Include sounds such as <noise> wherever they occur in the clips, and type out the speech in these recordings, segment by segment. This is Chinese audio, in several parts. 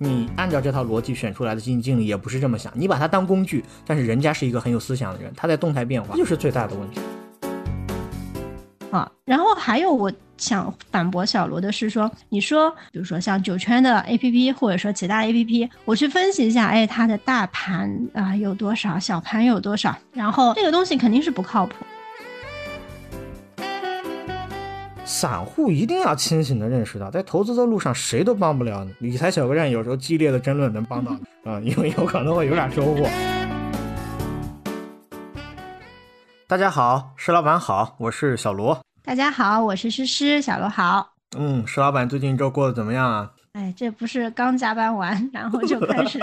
你按照这套逻辑选出来的基金经理也不是这么想，你把他当工具，但是人家是一个很有思想的人，他在动态变化，这就是最大的问题。啊，然后还有我想反驳小罗的是说，你说比如说像九圈的 A P P 或者说其他 A P P，我去分析一下，哎，它的大盘啊有多少，小盘有多少，然后这个东西肯定是不靠谱。散户一定要清醒的认识到，在投资的路上谁都帮不了你。理财小客栈有时候激烈的争论能帮到你啊，因为有可能会有点收获。大家好，石老板好，我是小罗。大家好，我是诗诗，小罗好。嗯，石老板最近一周过得怎么样啊？哎，这不是刚加班完，然后就开始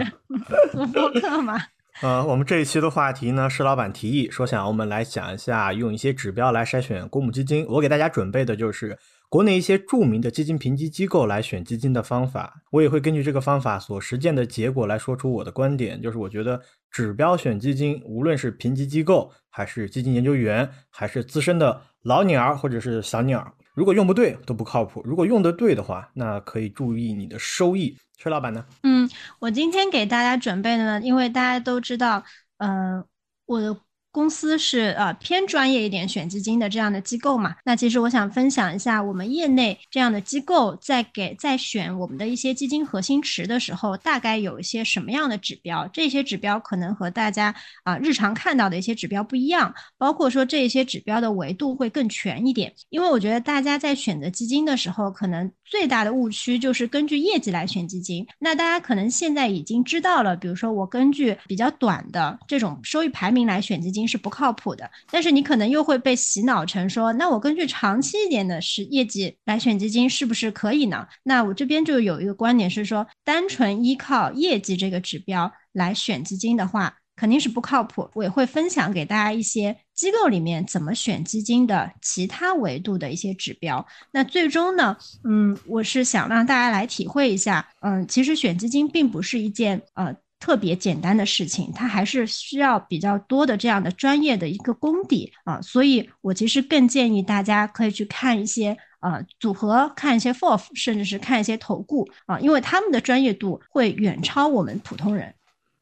录播客吗？呃，我们这一期的话题呢，是老板提议说想我们来讲一下用一些指标来筛选公募基金。我给大家准备的就是国内一些著名的基金评级机构来选基金的方法。我也会根据这个方法所实践的结果来说出我的观点，就是我觉得指标选基金，无论是评级机构，还是基金研究员，还是资深的老鸟或者是小鸟，如果用不对都不靠谱。如果用得对的话，那可以注意你的收益。崔老板呢？嗯，我今天给大家准备的呢，因为大家都知道，嗯，我的。公司是呃偏专业一点选基金的这样的机构嘛？那其实我想分享一下我们业内这样的机构在给在选我们的一些基金核心池的时候，大概有一些什么样的指标？这些指标可能和大家啊日常看到的一些指标不一样，包括说这些指标的维度会更全一点。因为我觉得大家在选择基金的时候，可能最大的误区就是根据业绩来选基金。那大家可能现在已经知道了，比如说我根据比较短的这种收益排名来选基金。是不靠谱的，但是你可能又会被洗脑成说，那我根据长期一点的是业绩来选基金是不是可以呢？那我这边就有一个观点是说，单纯依靠业绩这个指标来选基金的话，肯定是不靠谱。我也会分享给大家一些机构里面怎么选基金的其他维度的一些指标。那最终呢，嗯，我是想让大家来体会一下，嗯，其实选基金并不是一件呃。特别简单的事情，它还是需要比较多的这样的专业的一个功底啊，所以我其实更建议大家可以去看一些呃组合，看一些 FOF，甚至是看一些投顾啊，因为他们的专业度会远超我们普通人。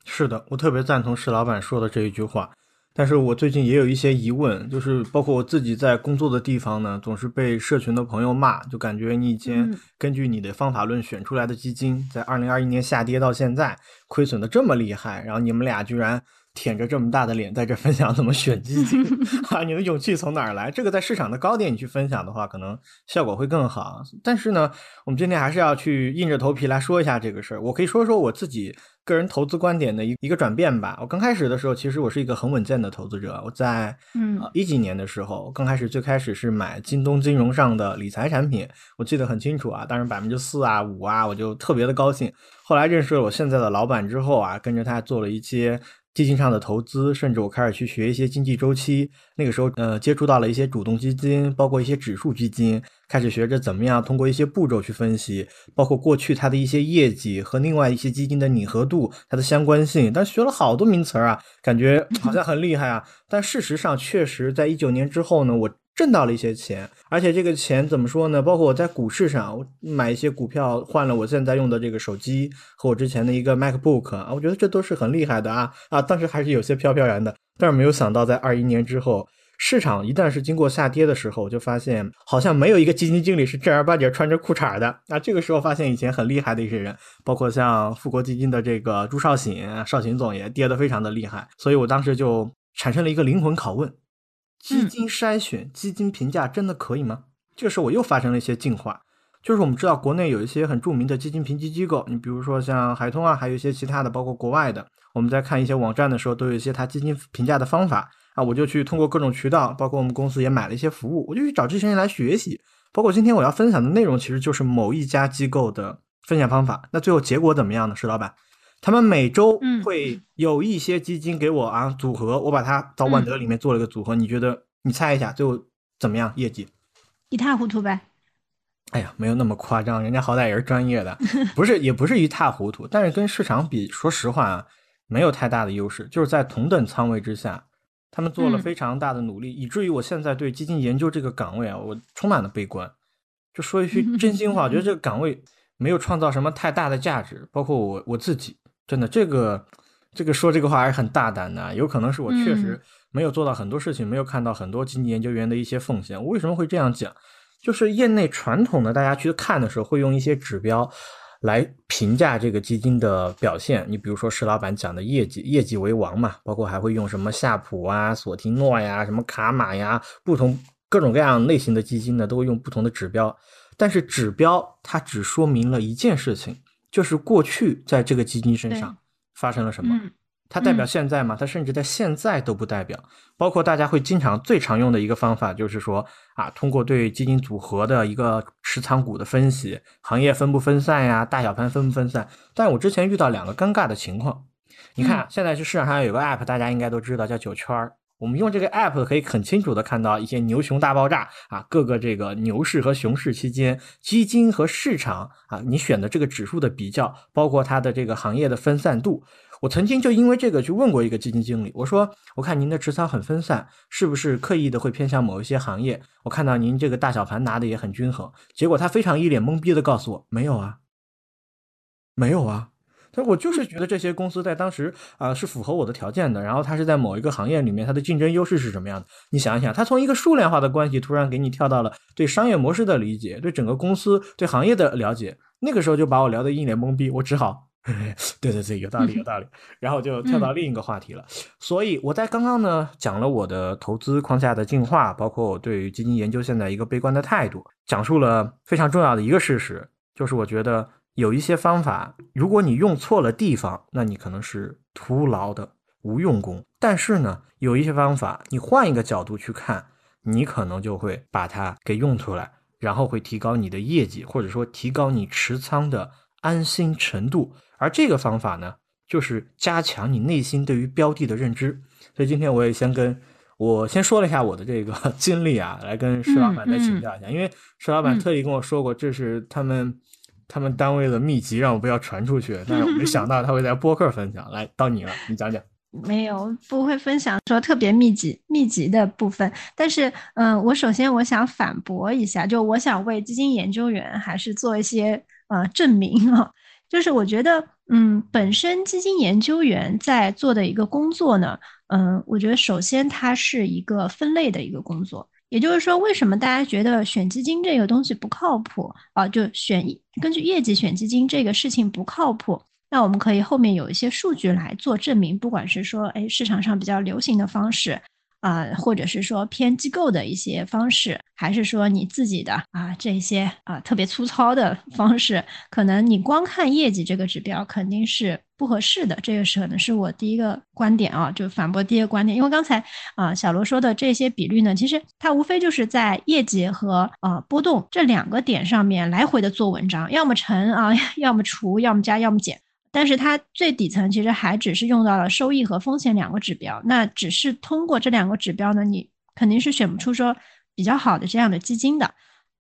是的，我特别赞同石老板说的这一句话。但是我最近也有一些疑问，就是包括我自己在工作的地方呢，总是被社群的朋友骂，就感觉你以前根据你的方法论选出来的基金，在二零二一年下跌到现在，亏损的这么厉害，然后你们俩居然。舔着这么大的脸在这分享怎么选基金 <laughs> 啊？你的勇气从哪儿来？这个在市场的高点你去分享的话，可能效果会更好。但是呢，我们今天还是要去硬着头皮来说一下这个事儿。我可以说说我自己个人投资观点的一一个转变吧。我刚开始的时候，其实我是一个很稳健的投资者。我在嗯一几年的时候，刚开始最开始是买京东金融上的理财产品，我记得很清楚啊，当时百分之四啊五啊，我就特别的高兴。后来认识了我现在的老板之后啊，跟着他做了一些。基金上的投资，甚至我开始去学一些经济周期。那个时候，呃，接触到了一些主动基金，包括一些指数基金，开始学着怎么样通过一些步骤去分析，包括过去它的一些业绩和另外一些基金的拟合度，它的相关性。但学了好多名词儿啊，感觉好像很厉害啊。但事实上，确实在一九年之后呢，我。挣到了一些钱，而且这个钱怎么说呢？包括我在股市上，我买一些股票换了我现在用的这个手机和我之前的一个 MacBook 啊，我觉得这都是很厉害的啊啊！当时还是有些飘飘然的，但是没有想到在二一年之后，市场一旦是经过下跌的时候，我就发现好像没有一个基金经理是正儿八经穿着裤衩的啊！这个时候发现以前很厉害的一些人，包括像富国基金的这个朱少醒，少醒总也跌得非常的厉害，所以我当时就产生了一个灵魂拷问。基金筛选、基金评价真的可以吗？这个时候我又发生了一些进化，就是我们知道国内有一些很著名的基金评级机构，你比如说像海通啊，还有一些其他的，包括国外的，我们在看一些网站的时候，都有一些它基金评价的方法啊，我就去通过各种渠道，包括我们公司也买了一些服务，我就去找这些人来学习。包括今天我要分享的内容，其实就是某一家机构的分享方法。那最后结果怎么样呢？石老板？他们每周会有一些基金给我啊组合，我把它早晚得里面做了个组合。你觉得？你猜一下最后怎么样？业绩一塌糊涂呗？哎呀，没有那么夸张，人家好歹也是专业的，<laughs> 不是也不是一塌糊涂，但是跟市场比，说实话啊，没有太大的优势。就是在同等仓位之下，他们做了非常大的努力，以至于我现在对基金研究这个岗位啊，我充满了悲观。就说一句 <laughs> 真心话，我觉得这个岗位。没有创造什么太大的价值。包括我我自己，真的这个这个说这个话还是很大胆的，有可能是我确实没有做到很多事情，没有看到很多经济研究员的一些奉献。我为什么会这样讲？就是业内传统的，大家去看的时候会用一些指标。来评价这个基金的表现，你比如说石老板讲的业绩，业绩为王嘛，包括还会用什么夏普啊、索提诺呀、什么卡玛呀，不同各种各样类型的基金呢，都会用不同的指标。但是指标它只说明了一件事情，就是过去在这个基金身上发生了什么。它代表现在吗？它甚至在现在都不代表。包括大家会经常最常用的一个方法，就是说啊，通过对基金组合的一个持仓股的分析，行业分不分散呀，大小盘分不分散。但我之前遇到两个尴尬的情况。你看，现在是市场上有个 app，大家应该都知道，叫九圈儿。我们用这个 app 可以很清楚的看到一些牛熊大爆炸啊，各个这个牛市和熊市期间，基金和市场啊，你选的这个指数的比较，包括它的这个行业的分散度。我曾经就因为这个去问过一个基金经理，我说：“我看您的持仓很分散，是不是刻意的会偏向某一些行业？我看到您这个大小盘拿的也很均衡。”结果他非常一脸懵逼的告诉我：“没有啊，没有啊。”他说：“我就是觉得这些公司在当时啊是符合我的条件的，然后它是在某一个行业里面它的竞争优势是什么样的？你想一想，它从一个数量化的关系突然给你跳到了对商业模式的理解，对整个公司对行业的了解，那个时候就把我聊得一脸懵逼，我只好。<laughs> ”对对对，有道理有道理，<laughs> 然后就跳到另一个话题了。所以我在刚刚呢讲了我的投资框架的进化，包括我对于基金研究现在一个悲观的态度，讲述了非常重要的一个事实，就是我觉得有一些方法，如果你用错了地方，那你可能是徒劳的无用功。但是呢，有一些方法，你换一个角度去看，你可能就会把它给用出来，然后会提高你的业绩，或者说提高你持仓的安心程度。而这个方法呢，就是加强你内心对于标的的认知。所以今天我也先跟我先说了一下我的这个 <laughs> 经历啊，来跟石老板再请教一下。因为石老板特意跟我说过，这是他们他们单位的秘籍，让我不要传出去。但是我没想到他会在播客分享。来到你了，你讲讲。没有，不会分享说特别密集密集的部分。但是，嗯，我首先我想反驳一下，就我想为基金研究员还是做一些呃证明啊。就是我觉得，嗯，本身基金研究员在做的一个工作呢，嗯，我觉得首先它是一个分类的一个工作。也就是说，为什么大家觉得选基金这个东西不靠谱啊？就选根据业绩选基金这个事情不靠谱，那我们可以后面有一些数据来做证明。不管是说，哎，市场上比较流行的方式。啊，或者是说偏机构的一些方式，还是说你自己的啊这些啊特别粗糙的方式，可能你光看业绩这个指标肯定是不合适的。这个是可能是我第一个观点啊，就反驳第一个观点。因为刚才啊小罗说的这些比率呢，其实它无非就是在业绩和啊波动这两个点上面来回的做文章，要么乘啊，<laughs> 要么除，要么加，要么减。但是它最底层其实还只是用到了收益和风险两个指标，那只是通过这两个指标呢，你肯定是选不出说比较好的这样的基金的。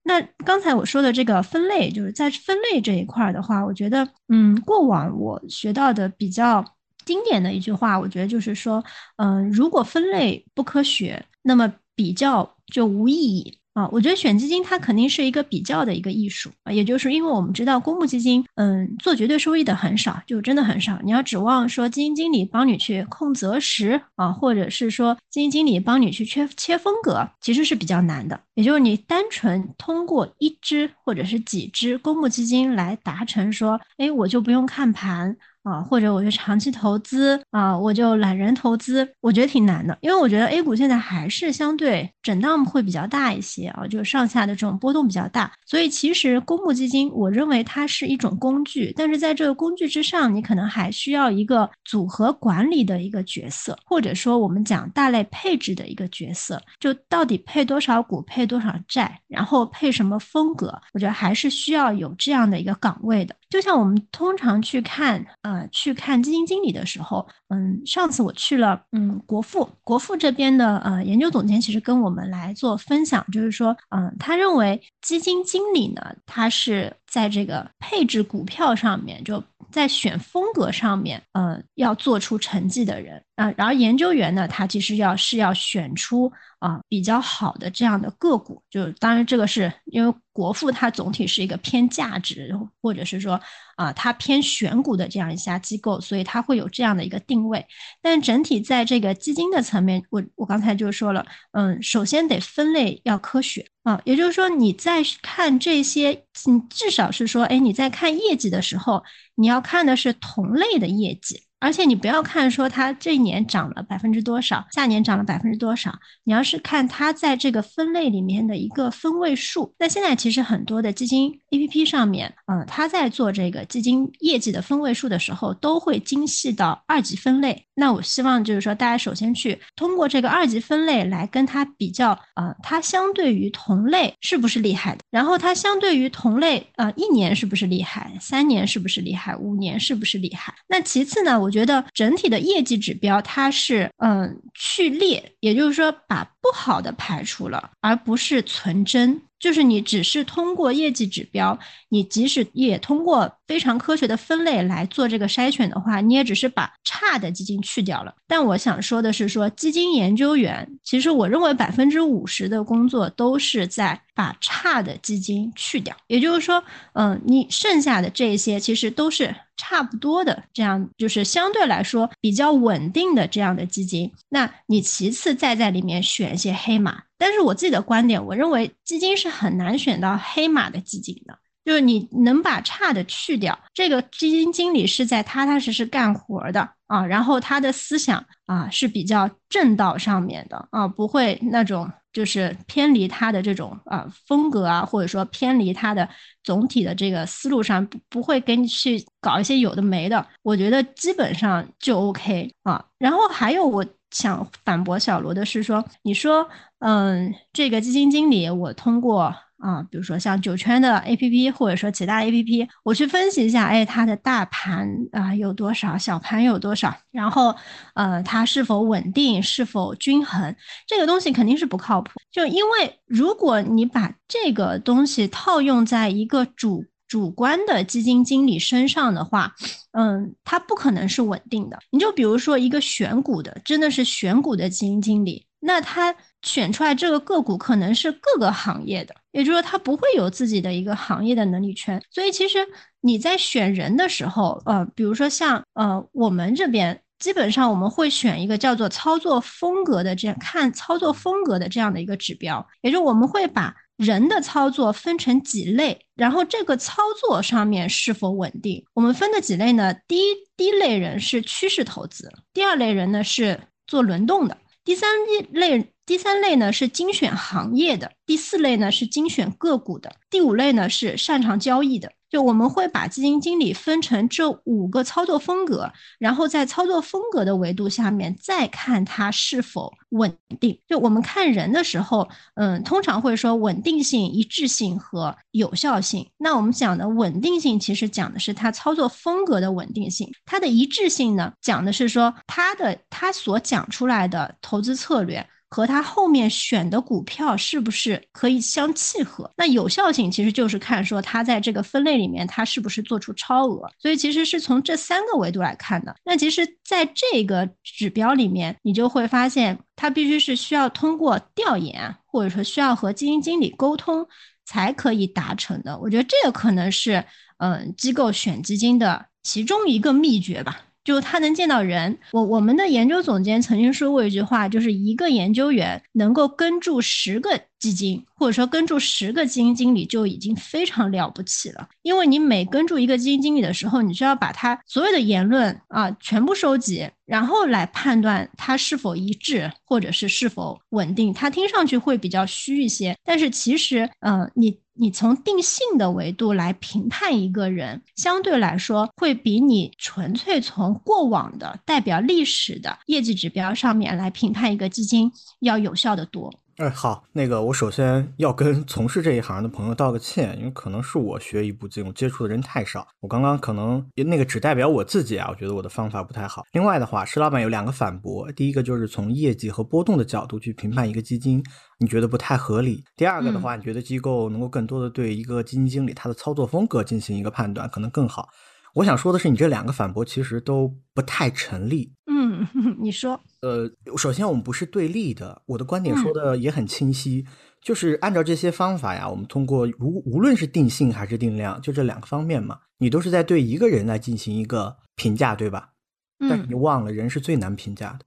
那刚才我说的这个分类，就是在分类这一块的话，我觉得，嗯，过往我学到的比较经典的一句话，我觉得就是说，嗯，如果分类不科学，那么比较就无意义。啊，我觉得选基金它肯定是一个比较的一个艺术啊，也就是因为我们知道公募基金，嗯，做绝对收益的很少，就真的很少。你要指望说基金经理帮你去控择时啊，或者是说基金经理帮你去切切风格，其实是比较难的。也就是你单纯通过一支或者是几支公募基金来达成说，哎，我就不用看盘。啊，或者我就长期投资啊，我就懒人投资，我觉得挺难的，因为我觉得 A 股现在还是相对震荡会比较大一些啊，就是上下的这种波动比较大，所以其实公募基金，我认为它是一种工具，但是在这个工具之上，你可能还需要一个组合管理的一个角色，或者说我们讲大类配置的一个角色，就到底配多少股，配多少债，然后配什么风格，我觉得还是需要有这样的一个岗位的。就像我们通常去看，呃，去看基金经理的时候，嗯，上次我去了，嗯，国富，国富这边的呃研究总监其实跟我们来做分享，就是说，嗯，他认为基金经理呢，他是在这个配置股票上面，就在选风格上面，嗯，要做出成绩的人，啊，然后研究员呢，他其实要是要选出啊比较好的这样的个股，就当然这个是因为国富它总体是一个偏价值，或者是说啊它偏选股的这样一家机构，所以它会有这样的一个定位。但整体在这个基金的层面，我我刚才就说了，嗯，首先得分类要科学啊，也就是说你在看这些，你至少是说，哎，你在看业绩的时候，你要看的是同类的业绩。而且你不要看说它这一年涨了百分之多少，下年涨了百分之多少，你要是看它在这个分类里面的一个分位数。那现在其实很多的基金 A P P 上面，嗯，它在做这个基金业绩的分位数的时候，都会精细到二级分类。那我希望就是说，大家首先去通过这个二级分类来跟它比较，呃，它相对于同类是不是厉害的？然后它相对于同类，呃，一年是不是厉害？三年是不是厉害？五年是不是厉害？那其次呢，我觉得整体的业绩指标它是，嗯，去列，也就是说把不好的排除了，而不是存真。就是你只是通过业绩指标，你即使也通过非常科学的分类来做这个筛选的话，你也只是把差的基金去掉了。但我想说的是，说基金研究员，其实我认为百分之五十的工作都是在把差的基金去掉。也就是说，嗯，你剩下的这些其实都是差不多的，这样就是相对来说比较稳定的这样的基金。那你其次再在里面选一些黑马。但是我自己的观点，我认为基金是很难选到黑马的基金的，就是你能把差的去掉，这个基金经理是在踏踏实实干活的啊，然后他的思想啊是比较正道上面的啊，不会那种就是偏离他的这种啊风格啊，或者说偏离他的总体的这个思路上，不不会给你去搞一些有的没的，我觉得基本上就 OK 啊。然后还有我。想反驳小罗的是说，你说，嗯，这个基金经理，我通过啊，比如说像九圈的 A P P，或者说其他 A P P，我去分析一下，哎，它的大盘啊有多少，小盘有多少，然后，呃，它是否稳定，是否均衡，这个东西肯定是不靠谱。就因为如果你把这个东西套用在一个主主观的基金经理身上的话，嗯，它不可能是稳定的。你就比如说一个选股的，真的是选股的基金经理，那他选出来这个个股可能是各个行业的，也就是说他不会有自己的一个行业的能力圈。所以其实你在选人的时候，呃，比如说像呃我们这边，基本上我们会选一个叫做操作风格的这样看操作风格的这样的一个指标，也就我们会把。人的操作分成几类，然后这个操作上面是否稳定？我们分的几类呢？第一，第一类人是趋势投资；第二类人呢是做轮动的；第三类，第三类呢是精选行业的；第四类呢是精选个股的；第五类呢是擅长交易的。就我们会把基金经理分成这五个操作风格，然后在操作风格的维度下面再看它是否稳定。就我们看人的时候，嗯，通常会说稳定性、一致性和有效性。那我们讲的稳定性，其实讲的是它操作风格的稳定性；它的一致性呢，讲的是说它的它所讲出来的投资策略。和他后面选的股票是不是可以相契合？那有效性其实就是看说他在这个分类里面他是不是做出超额，所以其实是从这三个维度来看的。那其实在这个指标里面，你就会发现它必须是需要通过调研，或者说需要和基金经理沟通才可以达成的。我觉得这个可能是嗯机构选基金的其中一个秘诀吧。就他能见到人，我我们的研究总监曾经说过一句话，就是一个研究员能够跟住十个基金，或者说跟住十个基金经理就已经非常了不起了。因为你每跟住一个基金经理的时候，你就要把他所有的言论啊全部收集，然后来判断他是否一致，或者是是否稳定。他听上去会比较虚一些，但是其实，嗯，你。你从定性的维度来评判一个人，相对来说会比你纯粹从过往的代表历史的业绩指标上面来评判一个基金要有效的多。哎，好，那个我首先要跟从事这一行的朋友道个歉，因为可能是我学一步金融接触的人太少，我刚刚可能那个只代表我自己啊，我觉得我的方法不太好。另外的话，石老板有两个反驳，第一个就是从业绩和波动的角度去评判一个基金，你觉得不太合理；第二个的话，你觉得机构能够更多的对一个基金经理他的操作风格进行一个判断，可能更好。我想说的是，你这两个反驳其实都不太成立。嗯，<laughs> 你说。呃，首先我们不是对立的，我的观点说的也很清晰，就是按照这些方法呀，我们通过无无论是定性还是定量，就这两个方面嘛，你都是在对一个人来进行一个评价，对吧？但是你忘了，人是最难评价的。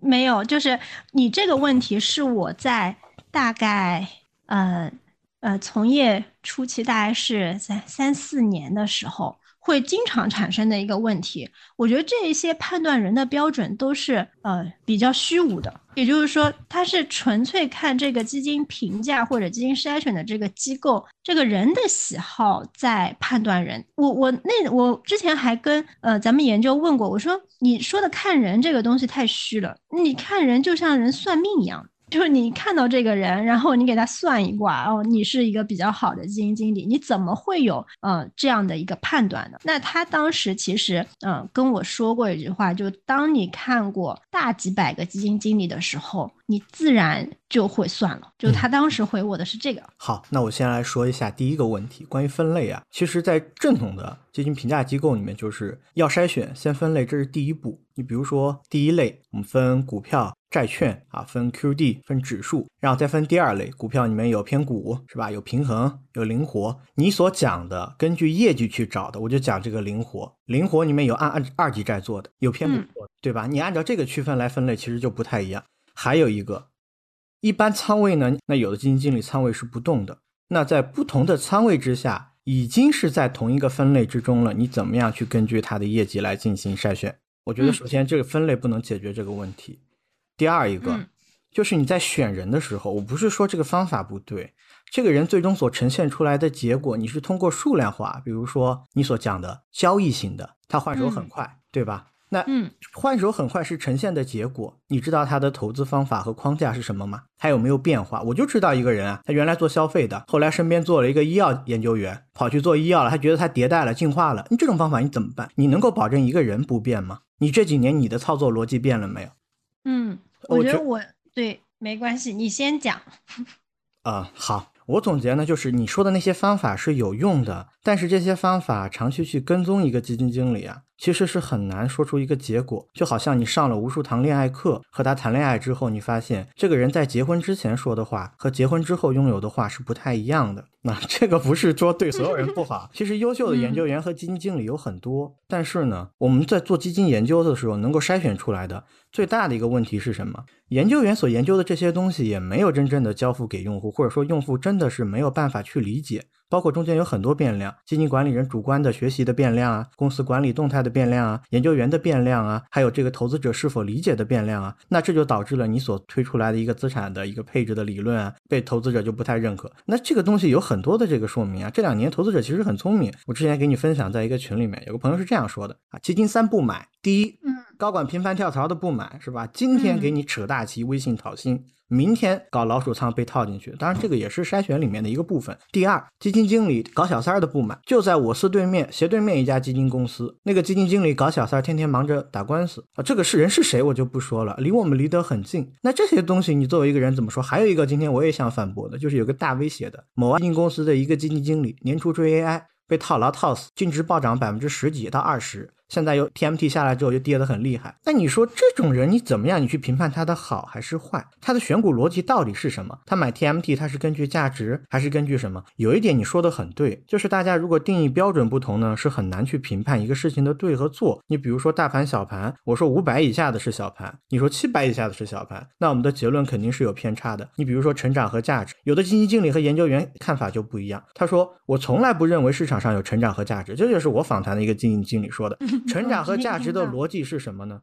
没有，就是你这个问题是我在大概呃呃从业初期，大概是在三四年的时候。会经常产生的一个问题，我觉得这一些判断人的标准都是呃比较虚无的，也就是说，他是纯粹看这个基金评价或者基金筛选的这个机构这个人的喜好在判断人。我我那我之前还跟呃咱们研究问过，我说你说的看人这个东西太虚了，你看人就像人算命一样。就是你看到这个人，然后你给他算一卦，哦，你是一个比较好的基金经理，你怎么会有呃这样的一个判断呢？那他当时其实嗯跟我说过一句话，就当你看过大几百个基金经理的时候，你自然就会算了。就他当时回我的是这个。好，那我先来说一下第一个问题，关于分类啊，其实，在正统的基金评价机构里面，就是要筛选，先分类，这是第一步。你比如说第一类，我们分股票。债券啊，分 QD，分指数，然后再分第二类股票，里面有偏股是吧？有平衡，有灵活。你所讲的根据业绩去找的，我就讲这个灵活。灵活里面有按二二级债做的，有偏股做的，对吧？你按照这个区分来分类，其实就不太一样。还有一个，一般仓位呢，那有的基金经理仓位是不动的。那在不同的仓位之下，已经是在同一个分类之中了。你怎么样去根据它的业绩来进行筛选？我觉得首先这个分类不能解决这个问题。第二一个，就是你在选人的时候，我不是说这个方法不对，这个人最终所呈现出来的结果，你是通过数量化，比如说你所讲的交易型的，他换手很快，对吧？那嗯，换手很快是呈现的结果，你知道他的投资方法和框架是什么吗？他有没有变化？我就知道一个人啊，他原来做消费的，后来身边做了一个医药研究员，跑去做医药了，他觉得他迭代了、进化了，你这种方法你怎么办？你能够保证一个人不变吗？你这几年你的操作逻辑变了没有？嗯。我觉得我对没关系，你先讲。<laughs> 啊，好，我总结呢，就是你说的那些方法是有用的，但是这些方法长期去跟踪一个基金经理啊。其实是很难说出一个结果，就好像你上了无数堂恋爱课，和他谈恋爱之后，你发现这个人在结婚之前说的话和结婚之后拥有的话是不太一样的。那 <laughs> 这个不是说对所有人不好，其实优秀的研究员和基金经理有很多，但是呢，我们在做基金研究的时候，能够筛选出来的最大的一个问题是什么？研究员所研究的这些东西也没有真正的交付给用户，或者说用户真的是没有办法去理解。包括中间有很多变量，基金管理人主观的学习的变量啊，公司管理动态的变量啊，研究员的变量啊，还有这个投资者是否理解的变量啊，那这就导致了你所推出来的一个资产的一个配置的理论啊，被投资者就不太认可。那这个东西有很多的这个说明啊，这两年投资者其实很聪明。我之前给你分享在一个群里面，有个朋友是这样说的啊，基金三不买，第一，嗯，高管频繁跳槽的不满是吧？今天给你扯大旗，微信讨薪。明天搞老鼠仓被套进去，当然这个也是筛选里面的一个部分。第二，基金经理搞小三儿的不满，就在我司对面斜对面一家基金公司，那个基金经理搞小三儿，天天忙着打官司啊。这个是人是谁我就不说了，离我们离得很近。那这些东西你作为一个人怎么说？还有一个今天我也想反驳的，就是有个大 V 写的，某基金公司的一个基金经理年初追 AI。被套牢套死，净值暴涨百分之十几到二十，现在又 TMT 下来之后就跌得很厉害。那你说这种人你怎么样？你去评判他的好还是坏？他的选股逻辑到底是什么？他买 TMT 他是根据价值还是根据什么？有一点你说的很对，就是大家如果定义标准不同呢，是很难去评判一个事情的对和错。你比如说大盘小盘，我说五百以下的是小盘，你说七百以下的是小盘，那我们的结论肯定是有偏差的。你比如说成长和价值，有的基金经理和研究员看法就不一样。他说我从来不认为市场。上有成长和价值，这就是我访谈的一个基金经理说的。成长和价值的逻辑是什么呢？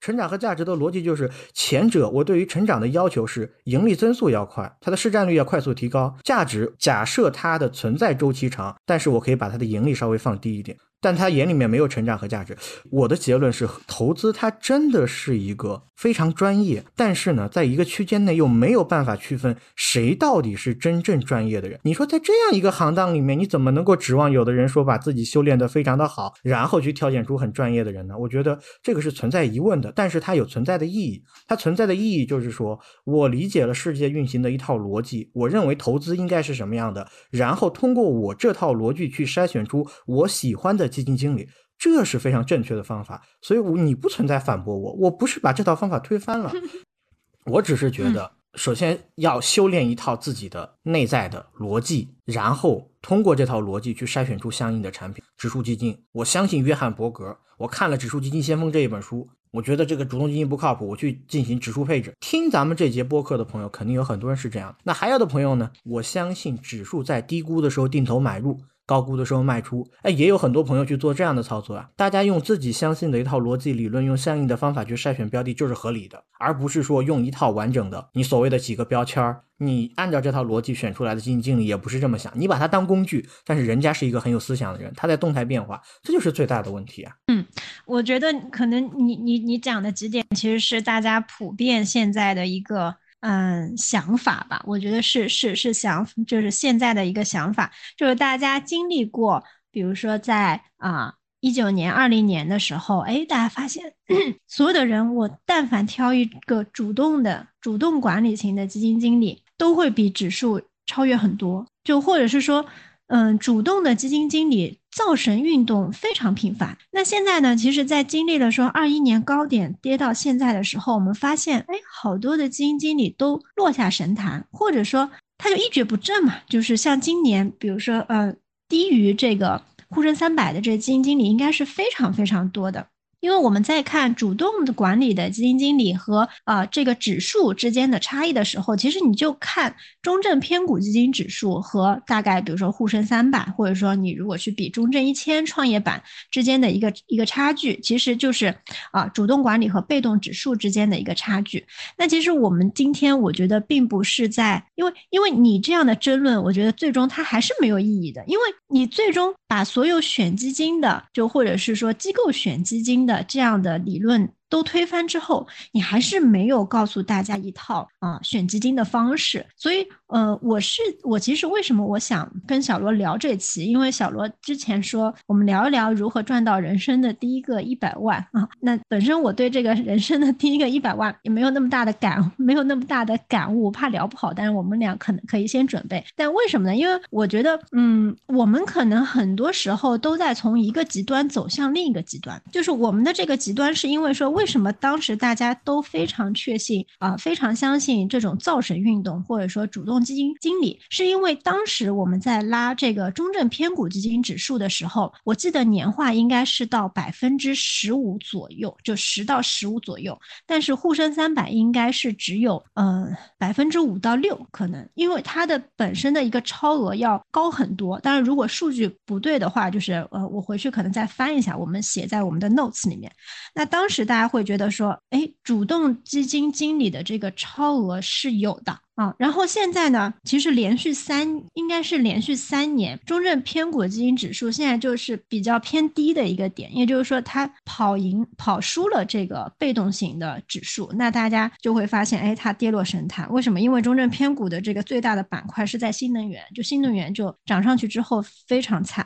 成长和价值的逻辑就是前者，我对于成长的要求是盈利增速要快，它的市占率要快速提高；价值假设它的存在周期长，但是我可以把它的盈利稍微放低一点。但他眼里面没有成长和价值。我的结论是，投资它真的是一个非常专业，但是呢，在一个区间内又没有办法区分谁到底是真正专业的人。你说在这样一个行当里面，你怎么能够指望有的人说把自己修炼得非常的好，然后去挑选出很专业的人呢？我觉得这个是存在疑问的，但是它有存在的意义。它存在的意义就是说我理解了世界运行的一套逻辑，我认为投资应该是什么样的，然后通过我这套逻辑去筛选出我喜欢的。基金经理这是非常正确的方法。所以你不存在反驳我，我不是把这套方法推翻了，<laughs> 我只是觉得，首先要修炼一套自己的内在的逻辑，然后通过这套逻辑去筛选出相应的产品。指数基金，我相信约翰伯格，我看了《指数基金先锋》这一本书。我觉得这个主动基金不靠谱，我去进行指数配置。听咱们这节播客的朋友，肯定有很多人是这样。那还有的朋友呢？我相信指数在低估的时候定投买入，高估的时候卖出。哎，也有很多朋友去做这样的操作啊。大家用自己相信的一套逻辑理论，用相应的方法去筛选标的，就是合理的，而不是说用一套完整的你所谓的几个标签儿。你按照这套逻辑选出来的基金经理也不是这么想，你把它当工具，但是人家是一个很有思想的人，他在动态变化，这就是最大的问题啊。嗯，我觉得可能你你你讲的几点其实是大家普遍现在的一个嗯想法吧。我觉得是是是想就是现在的一个想法，就是大家经历过，比如说在啊一九年、二零年的时候，哎，大家发现 <clears throat> 所有的人，我但凡挑一个主动的、主动管理型的基金经理。都会比指数超越很多，就或者是说，嗯，主动的基金经理造神运动非常频繁。那现在呢，其实，在经历了说二一年高点跌到现在的时候，我们发现，哎，好多的基金经理都落下神坛，或者说他就一蹶不振嘛。就是像今年，比如说，呃，低于这个沪深三百的这基金经理，应该是非常非常多的。因为我们在看主动的管理的基金经理和啊这个指数之间的差异的时候，其实你就看中证偏股基金指数和大概比如说沪深三百，或者说你如果去比中证一千创业板之间的一个一个差距，其实就是啊主动管理和被动指数之间的一个差距。那其实我们今天我觉得并不是在，因为因为你这样的争论，我觉得最终它还是没有意义的，因为你最终把所有选基金的，就或者是说机构选基金的。这样的理论。都推翻之后，你还是没有告诉大家一套啊选基金的方式。所以，呃，我是我其实为什么我想跟小罗聊这期？因为小罗之前说我们聊一聊如何赚到人生的第一个一百万啊。那本身我对这个人生的第一个一百万也没有那么大的感，<laughs> 没有那么大的感悟，怕聊不好。但是我们俩可能可以先准备。但为什么呢？因为我觉得，嗯，我们可能很多时候都在从一个极端走向另一个极端，就是我们的这个极端是因为说为。什么当时大家都非常确信啊，非常相信这种造神运动，或者说主动基金经理？是因为当时我们在拉这个中证偏股基金指数的时候，我记得年化应该是到百分之十五左右，就十到十五左右。但是沪深三百应该是只有嗯百分之五到六，可能因为它的本身的一个超额要高很多。当然，如果数据不对的话，就是呃我回去可能再翻一下，我们写在我们的 notes 里面。那当时大家。会觉得说，哎，主动基金经理的这个超额是有的。啊，然后现在呢，其实连续三应该是连续三年，中证偏股基金指数现在就是比较偏低的一个点，也就是说它跑赢跑输了这个被动型的指数，那大家就会发现，哎，它跌落神坛。为什么？因为中证偏股的这个最大的板块是在新能源，就新能源就涨上去之后非常惨。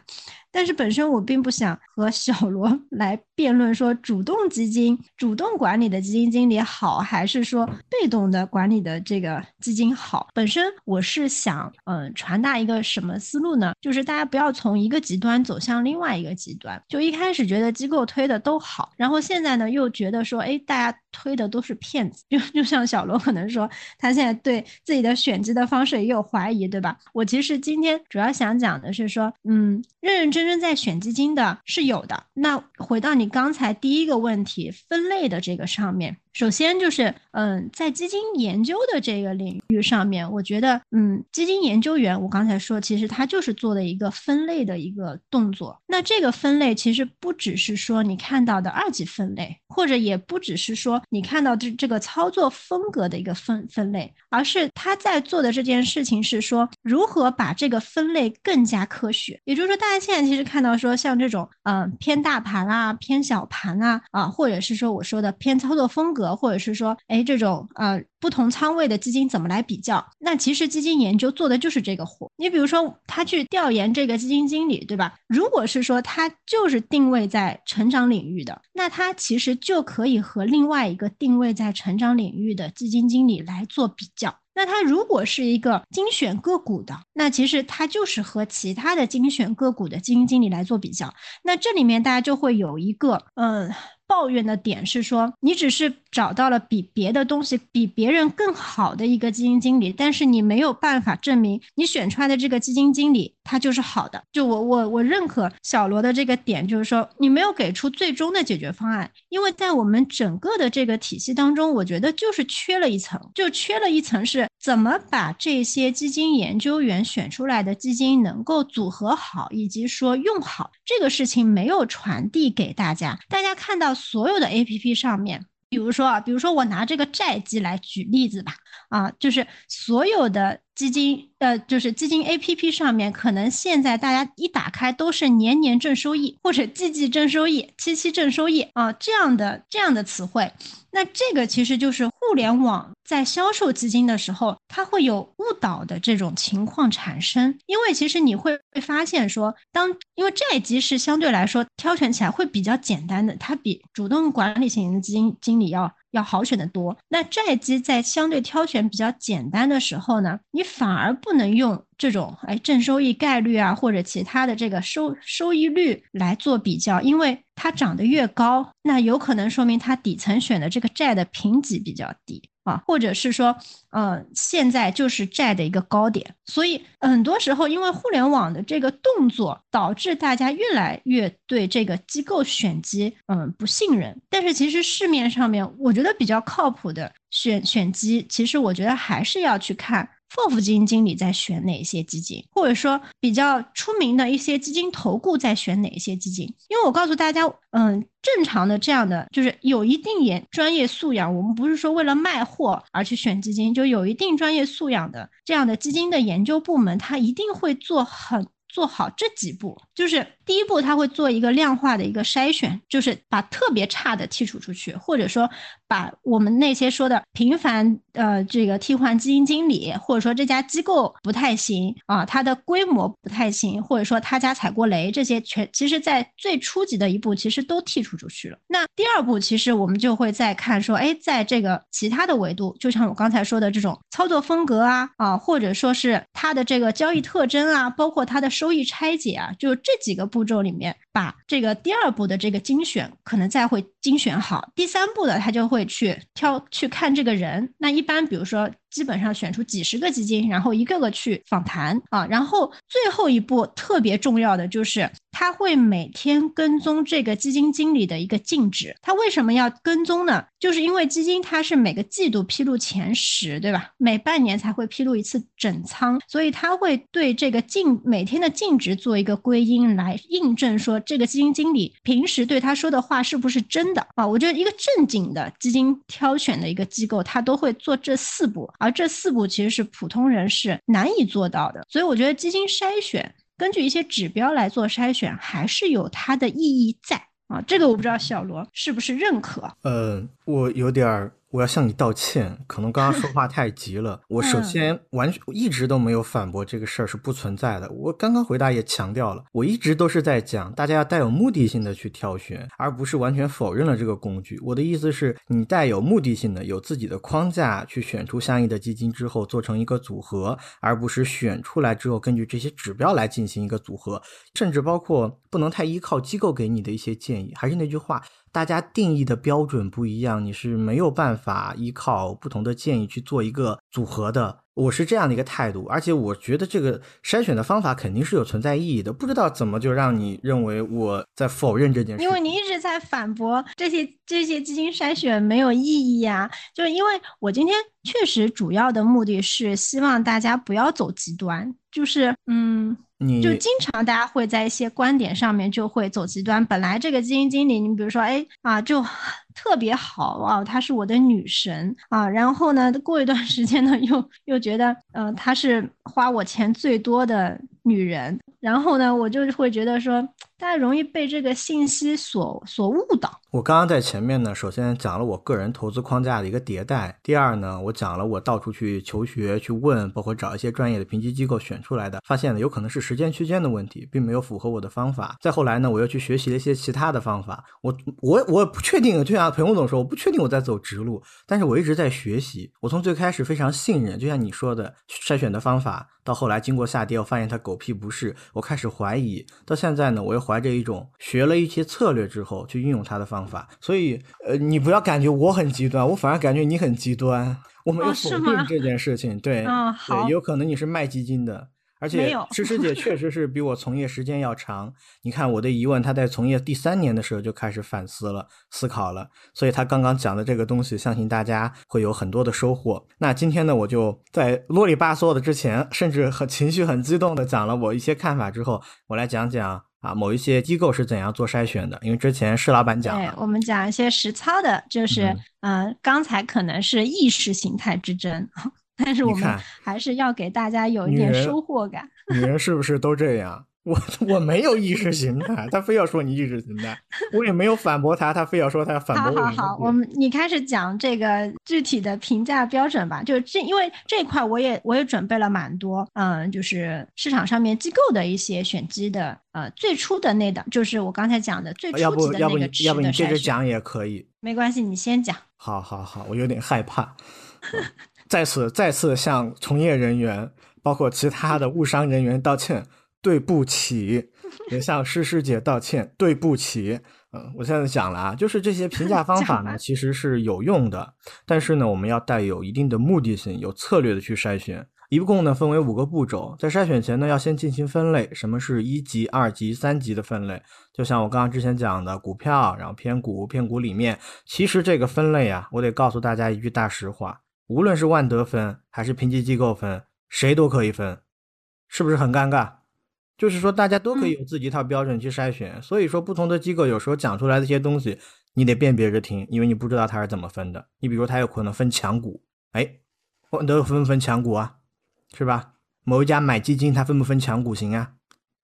但是本身我并不想和小罗 <laughs> 来辩论说主动基金主动管理的基金经理好，还是说被动的管理的这个基。金好，本身我是想，嗯，传达一个什么思路呢？就是大家不要从一个极端走向另外一个极端。就一开始觉得机构推的都好，然后现在呢又觉得说，哎，大家推的都是骗子。就就像小罗可能说，他现在对自己的选基的方式也有怀疑，对吧？我其实今天主要想讲的是说，嗯，认认真真正在选基金的是有的。那回到你刚才第一个问题，分类的这个上面。首先就是，嗯，在基金研究的这个领域上面，我觉得，嗯，基金研究员，我刚才说，其实他就是做的一个分类的一个动作。那这个分类其实不只是说你看到的二级分类，或者也不只是说你看到这这个操作风格的一个分分类，而是他在做的这件事情是说如何把这个分类更加科学。也就是说，大家现在其实看到说，像这种，嗯，偏大盘啊，偏小盘啊，啊，或者是说我说的偏操作风格。或者是说，哎，这种呃不同仓位的基金怎么来比较？那其实基金研究做的就是这个活。你比如说，他去调研这个基金经理，对吧？如果是说他就是定位在成长领域的，那他其实就可以和另外一个定位在成长领域的基金经理来做比较。那它如果是一个精选个股的，那其实它就是和其他的精选个股的基金经理来做比较。那这里面大家就会有一个，嗯。抱怨的点是说，你只是找到了比别的东西比别人更好的一个基金经理，但是你没有办法证明你选出来的这个基金经理他就是好的。就我我我认可小罗的这个点，就是说你没有给出最终的解决方案，因为在我们整个的这个体系当中，我觉得就是缺了一层，就缺了一层是怎么把这些基金研究员选出来的基金能够组合好，以及说用好这个事情没有传递给大家，大家看到。所有的 A P P 上面，比如说啊，比如说我拿这个债基来举例子吧，啊，就是所有的基金，呃，就是基金 A P P 上面，可能现在大家一打开都是年年正收益，或者季季正收益，期期正收益啊，这样的这样的词汇。那这个其实就是互联网在销售基金的时候，它会有误导的这种情况产生。因为其实你会会发现说，当因为债基是相对来说挑选起来会比较简单的，它比主动管理型的基金经理要。要好选的多，那债基在相对挑选比较简单的时候呢，你反而不不能用这种哎正收益概率啊或者其他的这个收收益率来做比较，因为它涨得越高，那有可能说明它底层选的这个债的评级比较低。啊，或者是说，呃，现在就是债的一个高点，所以很多时候因为互联网的这个动作，导致大家越来越对这个机构选基，嗯，不信任。但是其实市面上面，我觉得比较靠谱的选选基，其实我觉得还是要去看。FOF 基金经理在选哪些基金，或者说比较出名的一些基金投顾在选哪些基金？因为我告诉大家，嗯，正常的这样的就是有一定研专业素养，我们不是说为了卖货而去选基金，就有一定专业素养的这样的基金的研究部门，他一定会做很。做好这几步，就是第一步，他会做一个量化的一个筛选，就是把特别差的剔除出去，或者说把我们那些说的频繁呃这个替换基金经理，或者说这家机构不太行啊，它的规模不太行，或者说他家踩过雷，这些全其实在最初级的一步其实都剔除出去了。那第二步，其实我们就会再看说，哎，在这个其他的维度，就像我刚才说的这种操作风格啊啊，或者说是它的这个交易特征啊，包括它的。收益拆解啊，就这几个步骤里面，把这个第二步的这个精选可能再会精选好，第三步的他就会去挑去看这个人。那一般比如说。基本上选出几十个基金，然后一个个去访谈啊，然后最后一步特别重要的就是他会每天跟踪这个基金经理的一个净值。他为什么要跟踪呢？就是因为基金它是每个季度披露前十，对吧？每半年才会披露一次整仓，所以他会对这个净每天的净值做一个归因，来印证说这个基金经理平时对他说的话是不是真的啊？我觉得一个正经的基金挑选的一个机构，他都会做这四步。而这四步其实是普通人是难以做到的，所以我觉得基金筛选根据一些指标来做筛选，还是有它的意义在啊。这个我不知道小罗是不是认可？呃，我有点儿。我要向你道歉，可能刚刚说话太急了。<laughs> 我首先完全一直都没有反驳这个事儿是不存在的。我刚刚回答也强调了，我一直都是在讲大家要带有目的性的去挑选，而不是完全否认了这个工具。我的意思是你带有目的性的，有自己的框架去选出相应的基金之后做成一个组合，而不是选出来之后根据这些指标来进行一个组合，甚至包括不能太依靠机构给你的一些建议。还是那句话。大家定义的标准不一样，你是没有办法依靠不同的建议去做一个组合的。我是这样的一个态度，而且我觉得这个筛选的方法肯定是有存在意义的。不知道怎么就让你认为我在否认这件事？因为你一直在反驳这些这些基金筛选没有意义呀。就是因为我今天确实主要的目的是希望大家不要走极端，就是嗯。就经常大家会在一些观点上面就会走极端。本来这个基金经理，你比如说，哎啊，就特别好啊，她是我的女神啊。然后呢，过一段时间呢，又又觉得，呃，她是花我钱最多的女人。然后呢，我就会觉得说，大家容易被这个信息所所误导。我刚刚在前面呢，首先讲了我个人投资框架的一个迭代。第二呢，我讲了我到处去求学、去问，包括找一些专业的评级机构选出来的，发现呢有可能是时间区间的问题，并没有符合我的方法。再后来呢，我又去学习了一些其他的方法。我我我不确定，就像裴红总说，我不确定我在走直路，但是我一直在学习。我从最开始非常信任，就像你说的筛选的方法。到后来经过下跌，我发现它狗屁不是，我开始怀疑。到现在呢，我又怀着一种学了一些策略之后去运用它的方法。所以，呃，你不要感觉我很极端，我反而感觉你很极端。<laughs> 我没有否定这件事情，对，对，有可能你是卖基金的。而且，诗诗姐确实是比我从业时间要长。你看我的疑问，她在从业第三年的时候就开始反思了、思考了，所以她刚刚讲的这个东西，相信大家会有很多的收获。那今天呢，我就在啰里吧嗦的之前，甚至很情绪很激动的讲了我一些看法之后，我来讲讲啊，某一些机构是怎样做筛选的。因为之前施老板讲，对我们讲一些实操的，就是嗯，刚才可能是意识形态之争。但是我们还是要给大家有一点收获感。<laughs> 女人是不是都这样？我我没有意识形态，他非要说你意识形态，我也没有反驳他，他非要说他反驳我。好好好，我们你开始讲这个具体的评价标准吧。就这，因为这块我也我也准备了蛮多，嗯，就是市场上面机构的一些选机的，呃，最初的那档，就是我刚才讲的最初级的那个要不你接着讲也可以，没关系，你先讲。好好好，我有点害怕。<laughs> 在此再次向从业人员，包括其他的误伤人员道歉，<laughs> 对不起，也向诗诗姐道歉，<laughs> 对不起。嗯，我现在讲了啊，就是这些评价方法呢，<laughs> 其实是有用的，但是呢，我们要带有一定的目的性，有策略的去筛选。一共呢分为五个步骤，在筛选前呢，要先进行分类，什么是一级、二级、三级的分类？就像我刚刚之前讲的股票，然后偏股，偏股里面，其实这个分类啊，我得告诉大家一句大实话。无论是万德分还是评级机构分，谁都可以分，是不是很尴尬？就是说大家都可以有自己一套标准去筛选，所以说不同的机构有时候讲出来的一些东西，你得辨别着听，因为你不知道它是怎么分的。你比如它有可能分强股，哎，万德分不分强股啊？是吧？某一家买基金它分不分强股型啊？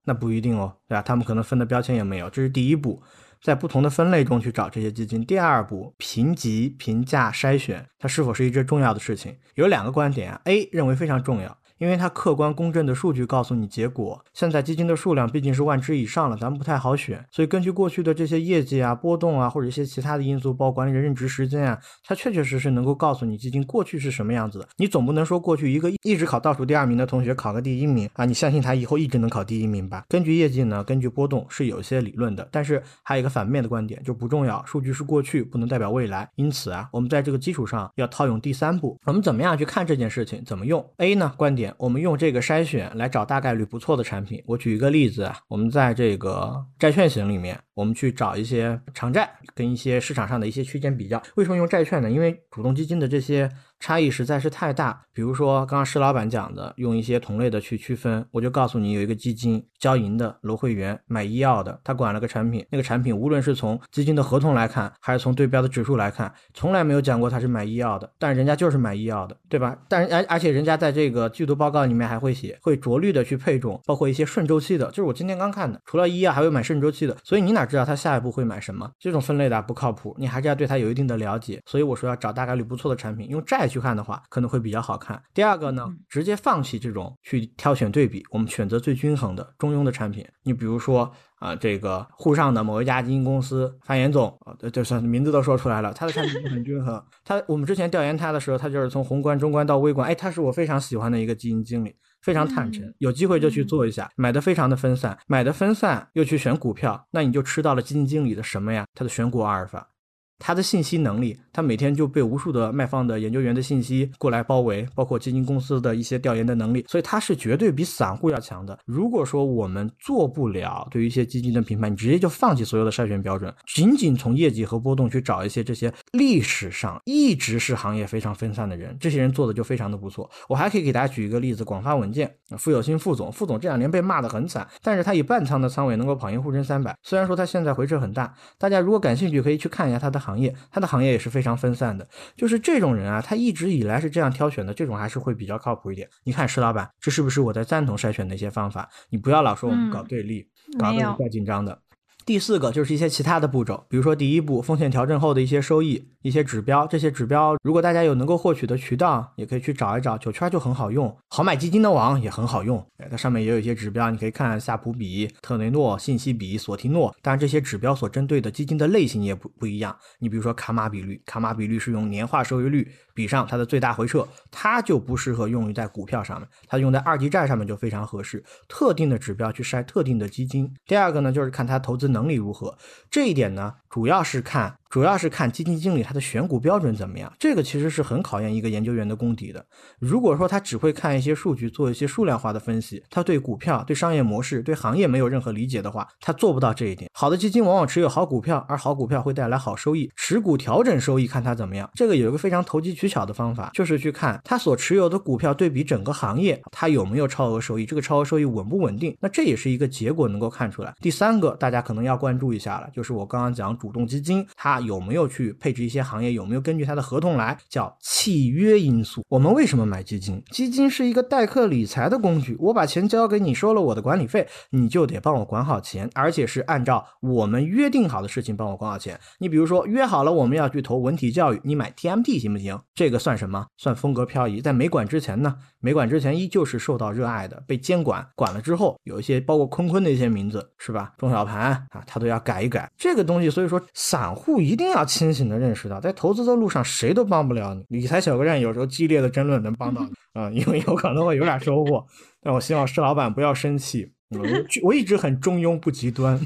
那不一定哦，对吧？他们可能分的标签也没有，这是第一步。在不同的分类中去找这些基金。第二步，评级、评价、筛选，它是否是一只重要的事情？有两个观点啊，A 认为非常重要。因为它客观公正的数据告诉你结果。现在基金的数量毕竟是万只以上了，咱们不太好选。所以根据过去的这些业绩啊、波动啊，或者一些其他的因素，包括管理人任职时间啊，它确确实实能够告诉你基金过去是什么样子的。你总不能说过去一个一直考倒数第二名的同学考个第一名啊，你相信他以后一直能考第一名吧？根据业绩呢，根据波动是有一些理论的，但是还有一个反面的观点就不重要。数据是过去，不能代表未来。因此啊，我们在这个基础上要套用第三步，我们怎么样去看这件事情？怎么用？A 呢？观点，我们用这个。筛选来找大概率不错的产品。我举一个例子啊，我们在这个债券型里面，我们去找一些长债，跟一些市场上的一些区间比较。为什么用债券呢？因为主动基金的这些。差异实在是太大，比如说刚刚施老板讲的，用一些同类的去区分，我就告诉你有一个基金交银的楼会员买医药的，他管了个产品，那个产品无论是从基金的合同来看，还是从对标的指数来看，从来没有讲过他是买医药的，但人家就是买医药的，对吧？但而而且人家在这个季度报告里面还会写，会着力的去配重，包括一些顺周期的，就是我今天刚看的，除了医药还会买顺周期的，所以你哪知道他下一步会买什么？这种分类的不靠谱，你还是要对他有一定的了解。所以我说要找大概率不错的产品，用债去看的话，可能会。比较好看。第二个呢，直接放弃这种去挑选对比，我们选择最均衡的中庸的产品。你比如说啊，这个沪上的某一家基金公司，范延总啊，就算名字都说出来了，他的产品很均衡。<laughs> 他我们之前调研他的时候，他就是从宏观、中观到微观，哎，他是我非常喜欢的一个基金经理，非常坦诚。有机会就去做一下，买的非常的分散，买的分散又去选股票，那你就吃到了基金经理的什么呀？他的选股阿尔法。他的信息能力，他每天就被无数的卖方的研究员的信息过来包围，包括基金公司的一些调研的能力，所以他是绝对比散户要强的。如果说我们做不了对于一些基金的评判，你直接就放弃所有的筛选标准，仅仅从业绩和波动去找一些这些历史上一直是行业非常分散的人，这些人做的就非常的不错。我还可以给大家举一个例子，广发稳健，傅有新副总，副总这两年被骂的很惨，但是他以半仓的仓位能够跑赢沪深三百，虽然说他现在回撤很大，大家如果感兴趣可以去看一下他的。行业，他的行业也是非常分散的。就是这种人啊，他一直以来是这样挑选的，这种还是会比较靠谱一点。你看石老板，这是不是我在赞同筛选的一些方法？你不要老说我们搞对立，搞得我怪紧张的。第四个就是一些其他的步骤，比如说第一步风险调整后的一些收益、一些指标，这些指标如果大家有能够获取的渠道，也可以去找一找。九圈就很好用，好买基金的网也很好用，哎它上面也有一些指标，你可以看夏普比、特雷诺、信息比、索提诺。当然这些指标所针对的基金的类型也不不一样。你比如说卡马比率，卡马比率是用年化收益率比上它的最大回撤，它就不适合用于在股票上面，它用在二级债上面就非常合适。特定的指标去筛特定的基金。第二个呢，就是看它投资。能力如何？这一点呢，主要是看。主要是看基金经理他的选股标准怎么样，这个其实是很考验一个研究员的功底的。如果说他只会看一些数据，做一些数量化的分析，他对股票、对商业模式、对行业没有任何理解的话，他做不到这一点。好的基金往往持有好股票，而好股票会带来好收益。持股调整收益看他怎么样。这个有一个非常投机取巧的方法，就是去看他所持有的股票对比整个行业，他有没有超额收益，这个超额收益稳不稳定？那这也是一个结果能够看出来。第三个，大家可能要关注一下了，就是我刚刚讲主动基金，它有没有去。配置一些行业有没有根据它的合同来叫契约因素？我们为什么买基金？基金是一个代客理财的工具，我把钱交给你，收了我的管理费，你就得帮我管好钱，而且是按照我们约定好的事情帮我管好钱。你比如说约好了我们要去投文体教育，你买 TMT 行不行？这个算什么？算风格漂移。在没管之前呢？没管之前依旧是受到热爱的，被监管管了之后，有一些包括坤坤的一些名字是吧？中小盘啊，他都要改一改这个东西。所以说，散户一定要清醒的。认识到，在投资的路上，谁都帮不了你。理财小客栈有时候激烈的争论能帮到你 <laughs> 啊，因为有可能会有点收获。但我希望施老板不要生气，我我一直很中庸不极端。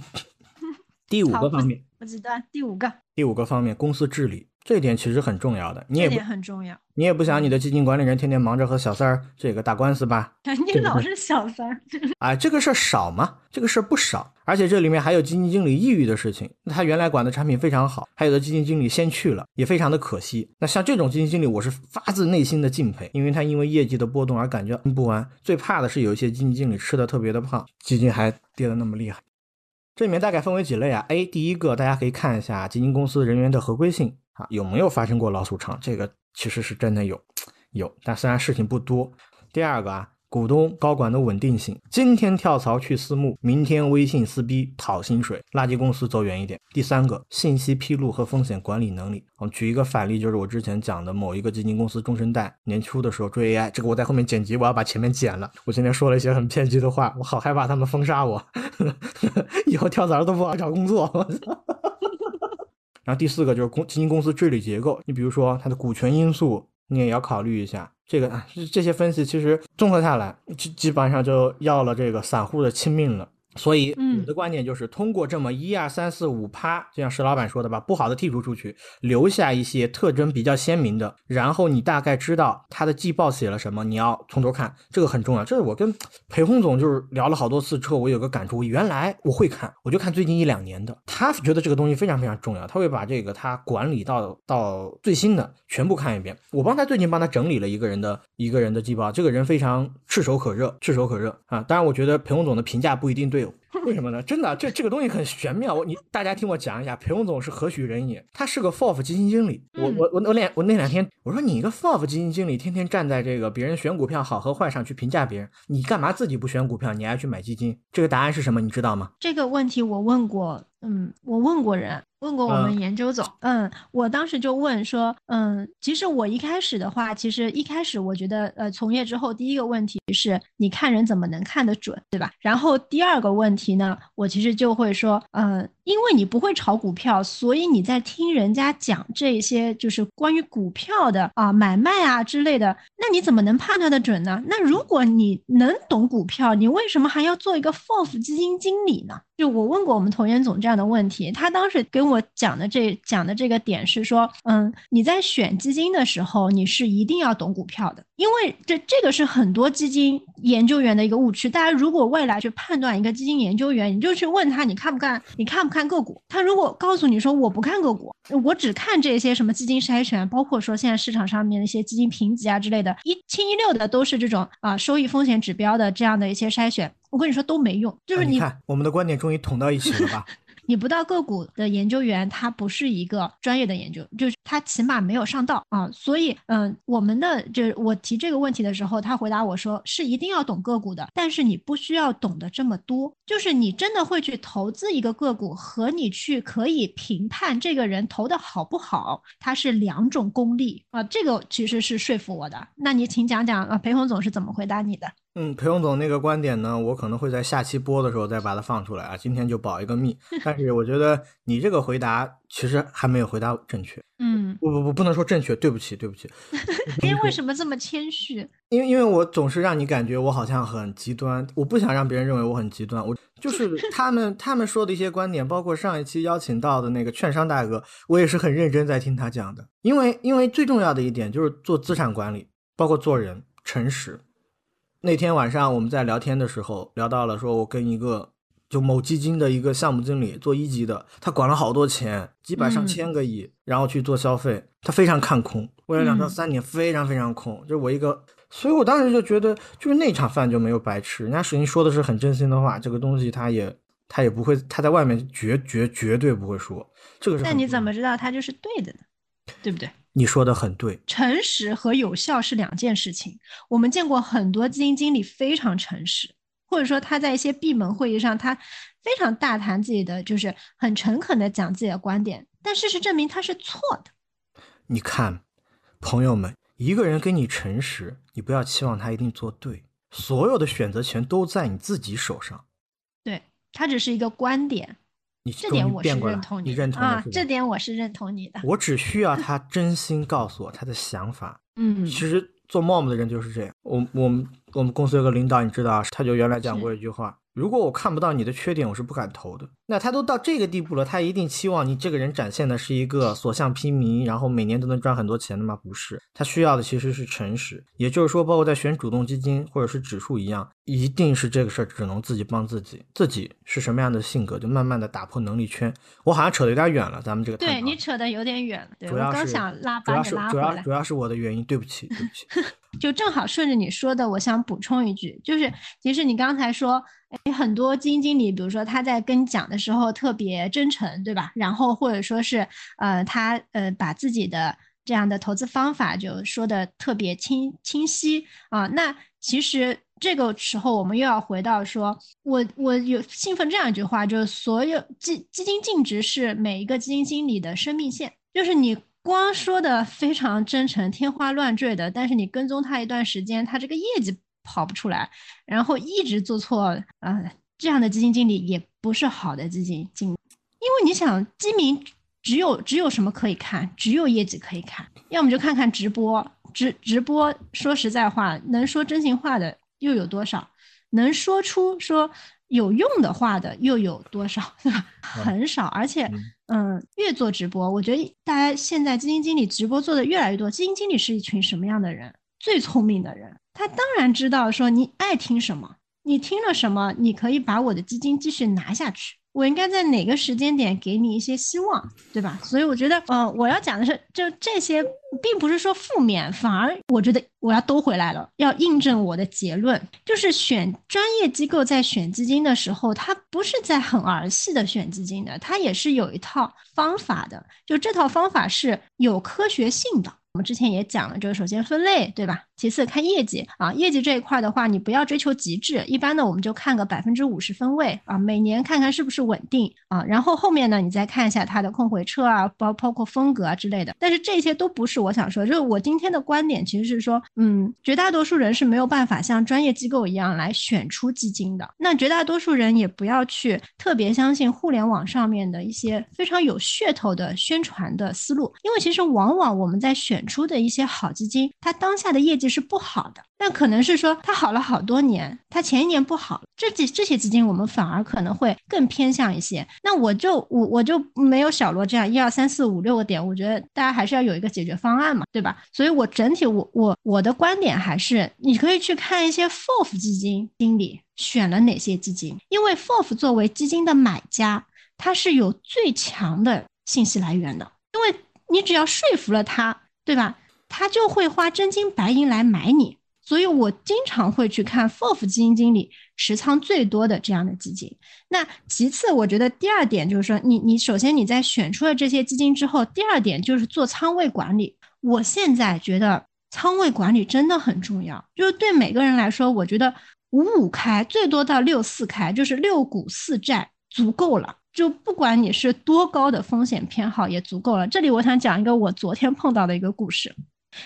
<laughs> 第五个方面，不极端。第五个，第五个方面，公司治理。这一点其实很重要的，你也也很重要。你也不想你的基金管理人天天忙着和小三儿这个打官司吧？<laughs> 你老是小三儿，哎，这个事儿少吗？这个事儿不少，而且这里面还有基金经理抑郁的事情。他原来管的产品非常好，还有的基金经理先去了，也非常的可惜。那像这种基金经理，我是发自内心的敬佩，因为他因为业绩的波动而感觉不安。最怕的是有一些基金经理吃的特别的胖，基金还跌的那么厉害。这里面大概分为几类啊？A，第一个大家可以看一下基金公司人员的合规性。啊，有没有发生过老鼠仓？这个其实是真的有，有，但虽然事情不多。第二个啊，股东高管的稳定性，今天跳槽去私募，明天微信撕逼讨薪水，垃圾公司走远一点。第三个，信息披露和风险管理能力。我举一个反例，就是我之前讲的某一个基金公司终身贷，年初的时候追 AI，这个我在后面剪辑，我要把前面剪了。我今天说了一些很偏激的话，我好害怕他们封杀我，<laughs> 以后跳槽都不好找工作。<laughs> 然后第四个就是公基金公司治理结构，你比如说它的股权因素，你也要考虑一下。这个啊这些分析其实综合下来，基基本上就要了这个散户的亲命了。所以我的观点就是，通过这么一二三四五趴，就像石老板说的，把不好的剔除出去，留下一些特征比较鲜明的，然后你大概知道他的季报写了什么，你要从头看，这个很重要。这是我跟裴洪总就是聊了好多次之后，我有个感触，原来我会看，我就看最近一两年的，他觉得这个东西非常非常重要，他会把这个他管理到到最新的全部看一遍。我帮他最近帮他整理了一个人的一个人的季报，这个人非常炙手可热，炙手可热啊！当然，我觉得裴洪总的评价不一定对。<laughs> 为什么呢？真的，这这个东西很玄妙。我你大家听我讲一下，裴勇总是何许人也？他是个 FOF 基金经理。我我我我两我那两天我说你一个 FOF 基金经理，天天站在这个别人选股票好和坏上去评价别人，你干嘛自己不选股票，你还去买基金？这个答案是什么？你知道吗？这个问题我问过，嗯，我问过人。问过我们研究总，嗯，我当时就问说，嗯，其实我一开始的话，其实一开始我觉得，呃，从业之后第一个问题是，你看人怎么能看得准，对吧？然后第二个问题呢，我其实就会说，嗯，因为你不会炒股票，所以你在听人家讲这些就是关于股票的啊买卖啊之类的，那你怎么能判断的准呢？那如果你能懂股票，你为什么还要做一个 FOF 基金经理呢？就我问过我们童研总这样的问题，他当时给我讲的这讲的这个点是说，嗯，你在选基金的时候，你是一定要懂股票的，因为这这个是很多基金研究员的一个误区。大家如果未来去判断一个基金研究员，你就去问他，你看不看？你看不看个股？他如果告诉你说我不看个股，我只看这些什么基金筛选，包括说现在市场上面的一些基金评级啊之类的，一清一六的都是这种啊收益风险指标的这样的一些筛选。我跟你说都没用，就是你看我们的观点终于捅到一起了吧？<laughs> 你不到个股的研究员，他不是一个专业的研究，就是他起码没有上道啊。所以，嗯，我们的就是我提这个问题的时候，他回答我说是一定要懂个股的，但是你不需要懂得这么多。就是你真的会去投资一个个股，和你去可以评判这个人投的好不好，它是两种功力啊。这个其实是说服我的。那你请讲讲啊，裴红总是怎么回答你的？嗯，裴勇总那个观点呢，我可能会在下期播的时候再把它放出来啊。今天就保一个密。但是我觉得你这个回答其实还没有回答正确。嗯，不不不，不能说正确，对不起对不起。<laughs> 您为什么这么谦虚？因为因为我总是让你感觉我好像很极端，我不想让别人认为我很极端。我就是 <laughs> 他们他们说的一些观点，包括上一期邀请到的那个券商大哥，我也是很认真在听他讲的。因为因为最重要的一点就是做资产管理，包括做人诚实。那天晚上我们在聊天的时候聊到了，说我跟一个就某基金的一个项目经理做一级的，他管了好多钱，几百上千个亿，然后去做消费，他非常看空，未来两到三年非常非常空。就我一个，所以我当时就觉得，就是那场饭就没有白吃。人家史英说的是很真心的话，这个东西他也他也不会，他在外面绝绝绝对不会说这个是。那你怎么知道他就是对的呢？对不对？你说的很对，诚实和有效是两件事情。我们见过很多基金经理非常诚实，或者说他在一些闭门会议上，他非常大谈自己的，就是很诚恳的讲自己的观点，但事实证明他是错的。你看，朋友们，一个人跟你诚实，你不要期望他一定做对，所有的选择权都在你自己手上。对他只是一个观点。你这点我是认同你认同啊，这点我是认同你的。我只需要他真心告诉我他的想法。嗯，其实做 mom 的人就是这样。我我们我们公司有个领导，你知道，他就原来讲过一句话。如果我看不到你的缺点，我是不敢投的。那他都到这个地步了，他一定期望你这个人展现的是一个所向披靡，然后每年都能赚很多钱的吗？不是，他需要的其实是诚实。也就是说，包括在选主动基金或者是指数一样，一定是这个事儿只能自己帮自己。自己是什么样的性格，就慢慢的打破能力圈。我好像扯得有点远了，咱们这个对你扯得有点远了。对我刚想拉把你拉回来，主要是我的原因，对不起，对不起。<laughs> 就正好顺着你说的，我想补充一句，就是其实你刚才说。哎，很多基金经理，比如说他在跟你讲的时候特别真诚，对吧？然后或者说是，呃，他呃把自己的这样的投资方法就说的特别清清晰啊。那其实这个时候我们又要回到说，我我有兴奋这样一句话，就是所有基基金净值是每一个基金经理的生命线，就是你光说的非常真诚、天花乱坠的，但是你跟踪他一段时间，他这个业绩。跑不出来，然后一直做错，呃，这样的基金经理也不是好的基金经理，因为你想，基民只有只有什么可以看，只有业绩可以看，要么就看看直播，直直播说实在话，能说真心话的又有多少？能说出说有用的话的又有多少？对吧？很少，而且，嗯，越做直播，我觉得大家现在基金经理直播做的越来越多。基金经理是一群什么样的人？最聪明的人。他当然知道，说你爱听什么，你听了什么，你可以把我的基金继续拿下去。我应该在哪个时间点给你一些希望，对吧？所以我觉得，呃，我要讲的是，就这些，并不是说负面，反而我觉得我要兜回来了，要印证我的结论，就是选专业机构在选基金的时候，他不是在很儿戏的选基金的，他也是有一套方法的，就这套方法是有科学性的。我们之前也讲了，就是首先分类，对吧？其次看业绩啊，业绩这一块的话，你不要追求极致，一般呢我们就看个百分之五十分位啊，每年看看是不是稳定啊，然后后面呢你再看一下它的控回撤啊，包包括风格啊之类的。但是这些都不是我想说，就是我今天的观点其实是说，嗯，绝大多数人是没有办法像专业机构一样来选出基金的。那绝大多数人也不要去特别相信互联网上面的一些非常有噱头的宣传的思路，因为其实往往我们在选出的一些好基金，它当下的业绩。是不好的，但可能是说它好了好多年，它前一年不好，这几这些基金我们反而可能会更偏向一些。那我就我我就没有小罗这样一二三四五六个点，我觉得大家还是要有一个解决方案嘛，对吧？所以我整体我我我的观点还是，你可以去看一些 FOF 基金经理选了哪些基金，因为 FOF 作为基金的买家，他是有最强的信息来源的，因为你只要说服了他，对吧？他就会花真金白银来买你，所以我经常会去看 FOF 基金经理持仓最多的这样的基金。那其次，我觉得第二点就是说，你你首先你在选出了这些基金之后，第二点就是做仓位管理。我现在觉得仓位管理真的很重要，就是对每个人来说，我觉得五五开最多到六四开，就是六股四债足够了。就不管你是多高的风险偏好，也足够了。这里我想讲一个我昨天碰到的一个故事。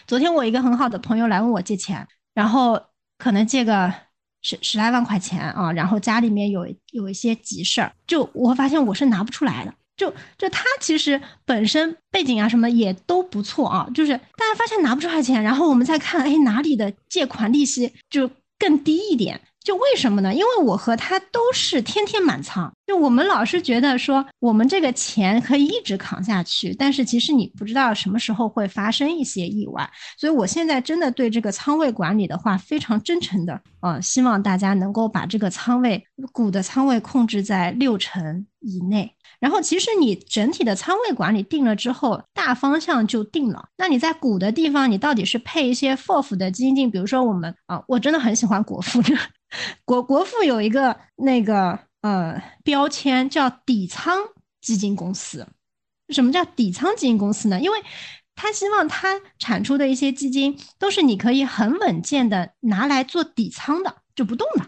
昨天我一个很好的朋友来问我借钱。然后可能借个十十来万块钱啊，然后家里面有有一些急事儿，就我发现我是拿不出来的。就就他其实本身背景啊什么也都不错啊，就是大家发现拿不出来钱，然后我们再看，哎哪里的借款利息就更低一点。就为什么呢？因为我和他都是天天满仓，就我们老是觉得说我们这个钱可以一直扛下去，但是其实你不知道什么时候会发生一些意外，所以我现在真的对这个仓位管理的话非常真诚的，呃，希望大家能够把这个仓位股的仓位控制在六成以内。然后其实你整体的仓位管理定了之后，大方向就定了。那你在股的地方，你到底是配一些 FOF 的基金，比如说我们啊，我真的很喜欢国富，<laughs> <laughs> 国国富有一个那个呃标签叫底仓基金公司。什么叫底仓基金公司呢？因为他希望他产出的一些基金都是你可以很稳健的拿来做底仓的，就不动的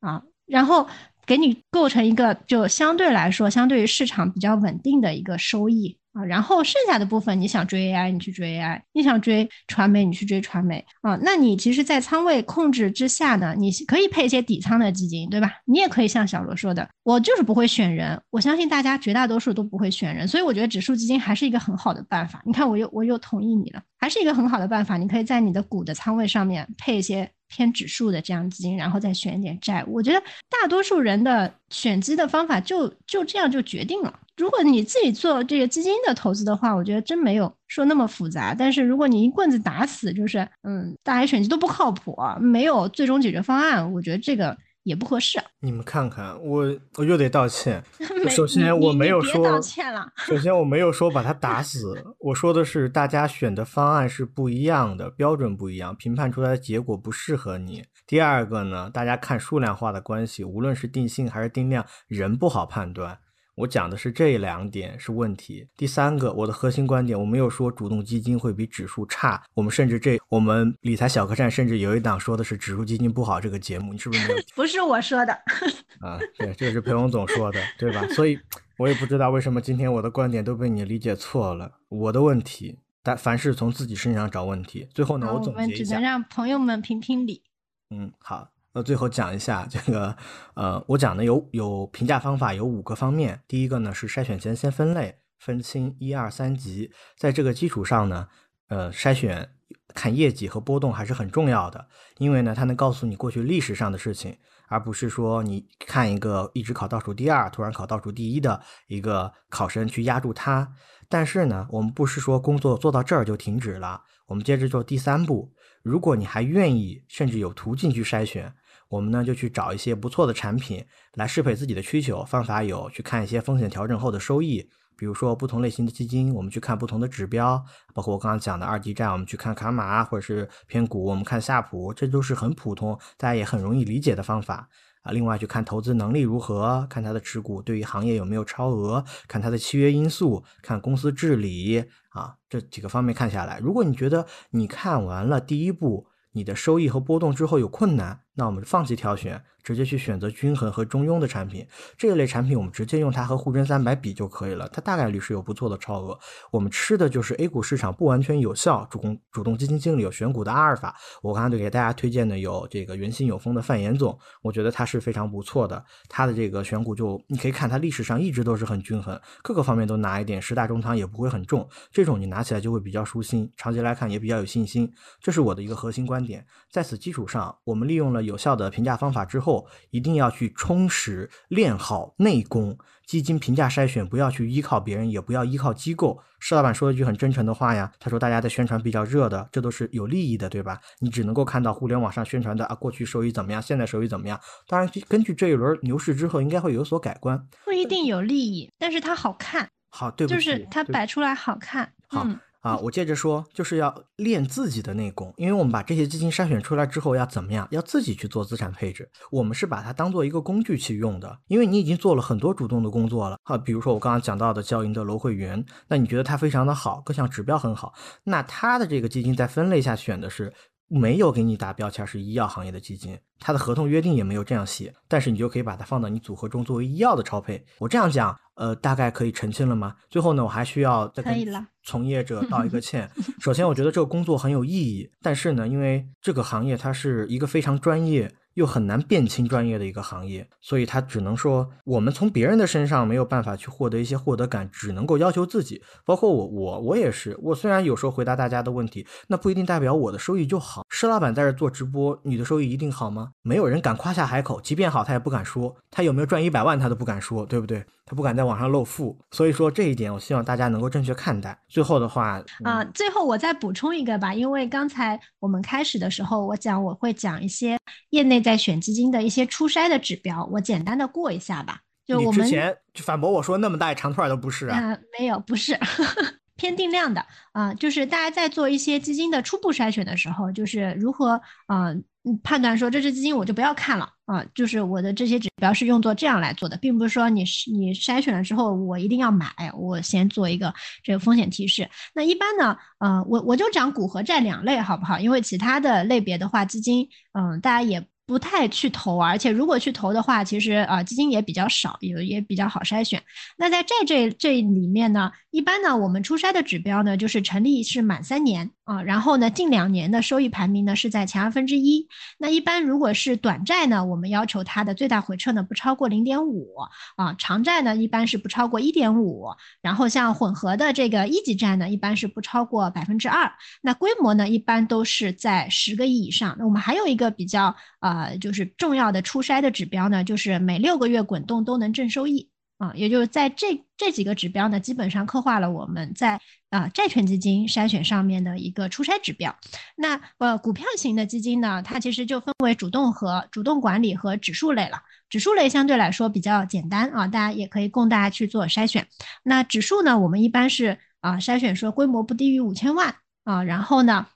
啊，然后。给你构成一个就相对来说，相对于市场比较稳定的一个收益啊，然后剩下的部分你想追 AI，你去追 AI；你想追传媒，你去追传媒啊。那你其实，在仓位控制之下呢，你可以配一些底仓的基金，对吧？你也可以像小罗说的，我就是不会选人，我相信大家绝大多数都不会选人，所以我觉得指数基金还是一个很好的办法。你看，我又我又同意你了，还是一个很好的办法。你可以在你的股的仓位上面配一些。偏指数的这样基金，然后再选一点债。我觉得大多数人的选基的方法就就这样就决定了。如果你自己做这个基金的投资的话，我觉得真没有说那么复杂。但是如果你一棍子打死，就是嗯，大家选基都不靠谱，没有最终解决方案，我觉得这个。也不合适。你们看看，我我又得道歉。<laughs> 首先我没有说道歉了。首先我没有说把他打死，我说的是大家选的方案是不一样的，标准不一样，评判出来的结果不适合你。第二个呢，大家看数量化的关系，无论是定性还是定量，人不好判断。我讲的是这两点是问题。第三个，我的核心观点，我没有说主动基金会比指数差。我们甚至这，我们理财小客栈甚至有一档说的是指数基金不好。这个节目你是不是没有？<laughs> 不是我说的啊，对，这是裴勇总说的，对吧？所以我也不知道为什么今天我的观点都被你理解错了。我的问题，但凡事从自己身上找问题。最后呢，我总结一下，只能让朋友们评评理。嗯，好。那最后讲一下这个，呃，我讲的有有评价方法有五个方面。第一个呢是筛选前先分类，分清一二三级，在这个基础上呢，呃，筛选看业绩和波动还是很重要的，因为呢它能告诉你过去历史上的事情，而不是说你看一个一直考倒数第二，突然考倒数第一的一个考生去压住他。但是呢，我们不是说工作做到这儿就停止了，我们接着做第三步。如果你还愿意，甚至有途径去筛选。我们呢就去找一些不错的产品来适配自己的需求。方法有去看一些风险调整后的收益，比如说不同类型的基金，我们去看不同的指标，包括我刚刚讲的二级债，我们去看卡玛或者是偏股，我们看夏普，这都是很普通，大家也很容易理解的方法啊。另外去看投资能力如何，看它的持股对于行业有没有超额，看它的契约因素，看公司治理啊，这几个方面看下来，如果你觉得你看完了第一步，你的收益和波动之后有困难。那我们放弃挑选，直接去选择均衡和中庸的产品。这一类产品，我们直接用它和沪深三百比就可以了，它大概率是有不错的超额。我们吃的就是 A 股市场不完全有效，主攻主动基金经理有选股的阿尔法。我刚才给大家推荐的有这个元心有风的范岩总，我觉得他是非常不错的。他的这个选股就你可以看，他历史上一直都是很均衡，各个方面都拿一点，十大中仓也不会很重。这种你拿起来就会比较舒心，长期来看也比较有信心。这是我的一个核心观点。在此基础上，我们利用了。有效的评价方法之后，一定要去充实练好内功。基金评价筛选，不要去依靠别人，也不要依靠机构。施老板说了一句很真诚的话呀，他说大家在宣传比较热的，这都是有利益的，对吧？你只能够看到互联网上宣传的啊，过去收益怎么样，现在收益怎么样？当然，根据这一轮牛市之后，应该会有所改观。不一定有利益，但是它好看。好，对不起，就是它摆出来好看。好。啊，我接着说，就是要练自己的内功，因为我们把这些基金筛选出来之后，要怎么样？要自己去做资产配置。我们是把它当做一个工具去用的，因为你已经做了很多主动的工作了。哈，比如说我刚刚讲到的交银的楼汇源，那你觉得它非常的好，各项指标很好，那它的这个基金在分类下选的是。没有给你打标签是医药行业的基金，它的合同约定也没有这样写，但是你就可以把它放到你组合中作为医药的超配。我这样讲，呃，大概可以澄清了吗？最后呢，我还需要再跟从业者道一个 <laughs> 歉。首先，我觉得这个工作很有意义，但是呢，因为这个行业它是一个非常专业。又很难辨清专业的一个行业，所以它只能说我们从别人的身上没有办法去获得一些获得感，只能够要求自己。包括我，我我也是。我虽然有时候回答大家的问题，那不一定代表我的收益就好。施老板在这做直播，你的收益一定好吗？没有人敢夸下海口，即便好，他也不敢说。他有没有赚一百万，他都不敢说，对不对？他不敢在网上露富。所以说这一点，我希望大家能够正确看待。最后的话啊，最后我再补充一个吧，因为刚才我们开始的时候，我讲我会讲一些业内。在选基金的一些初筛的指标，我简单的过一下吧。就我们之前反驳我说那么大一长串都不是啊，没有，不是 <laughs> 偏定量的啊。就是大家在做一些基金的初步筛选的时候，就是如何啊判断说这支基金我就不要看了啊。就是我的这些指标是用作这样来做的，并不是说你你筛选了之后我一定要买，我先做一个这个风险提示。那一般呢，呃，我我就讲股和债两类好不好？因为其他的类别的话，基金嗯，大家也。不太去投，而且如果去投的话，其实啊基金也比较少，也也比较好筛选。那在债这这里面呢，一般呢我们初筛的指标呢就是成立是满三年啊，然后呢近两年的收益排名呢是在前二分之一。那一般如果是短债呢，我们要求它的最大回撤呢不超过零点五啊，长债呢一般是不超过一点五，然后像混合的这个一级债呢一般是不超过百分之二。那规模呢一般都是在十个亿以上。那我们还有一个比较啊。就是重要的初筛的指标呢，就是每六个月滚动都能正收益啊，也就是在这这几个指标呢，基本上刻画了我们在啊债券基金筛选上面的一个初筛指标。那呃股票型的基金呢，它其实就分为主动和主动管理和指数类了。指数类相对来说比较简单啊，大家也可以供大家去做筛选。那指数呢，我们一般是啊筛选说规模不低于五千万啊，然后呢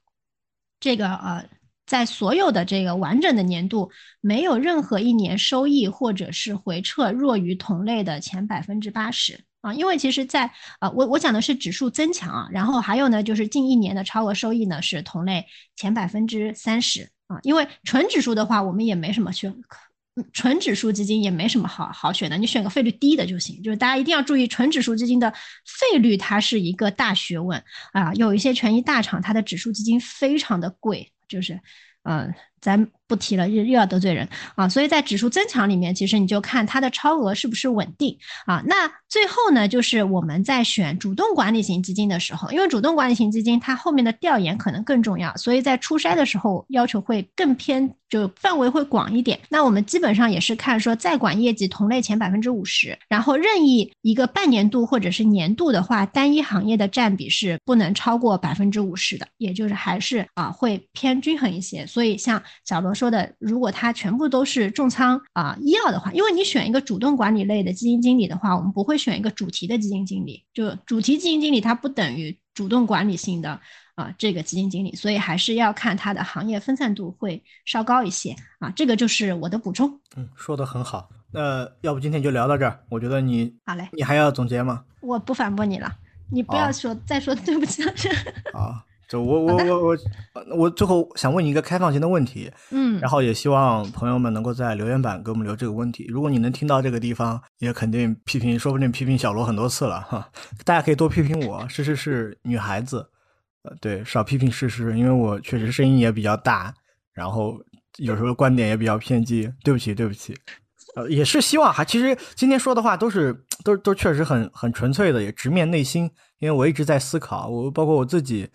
这个呃。在所有的这个完整的年度，没有任何一年收益或者是回撤弱于同类的前百分之八十。啊，因为其实，在啊，我我讲的是指数增强啊，然后还有呢，就是近一年的超额收益呢是同类前百分之三十。啊，因为纯指数的话，我们也没什么选，纯指数基金也没什么好好选的，你选个费率低的就行，就是大家一定要注意，纯指数基金的费率它是一个大学问。啊，有一些权益大厂它的指数基金非常的贵。就是，嗯，咱不提了，又又要得罪人啊。所以在指数增强里面，其实你就看它的超额是不是稳定啊。那最后呢，就是我们在选主动管理型基金的时候，因为主动管理型基金它后面的调研可能更重要，所以在初筛的时候要求会更偏。就范围会广一点，那我们基本上也是看说在管业绩同类前百分之五十，然后任意一个半年度或者是年度的话，单一行业的占比是不能超过百分之五十的，也就是还是啊会偏均衡一些。所以像小罗说的，如果它全部都是重仓啊医药的话，因为你选一个主动管理类的基金经理的话，我们不会选一个主题的基金经理，就主题基金经理它不等于主动管理性的。啊，这个基金经理，所以还是要看它的行业分散度会稍高一些啊。这个就是我的补充。嗯，说的很好。那要不今天就聊到这儿？我觉得你好嘞，你还要总结吗？我不反驳你了，你不要说再说对不起了。<laughs> 啊，就我我我我我最后想问你一个开放性的问题，嗯，然后也希望朋友们能够在留言板给我们留这个问题。如果你能听到这个地方，也肯定批评，说不定批评小罗很多次了哈。<laughs> 大家可以多批评我，诗诗是女孩子。呃，对，少批评事实，因为我确实声音也比较大，然后有时候观点也比较偏激，对不起，对不起。呃，也是希望哈，其实今天说的话都是都都确实很很纯粹的，也直面内心。因为我一直在思考，我包括我自己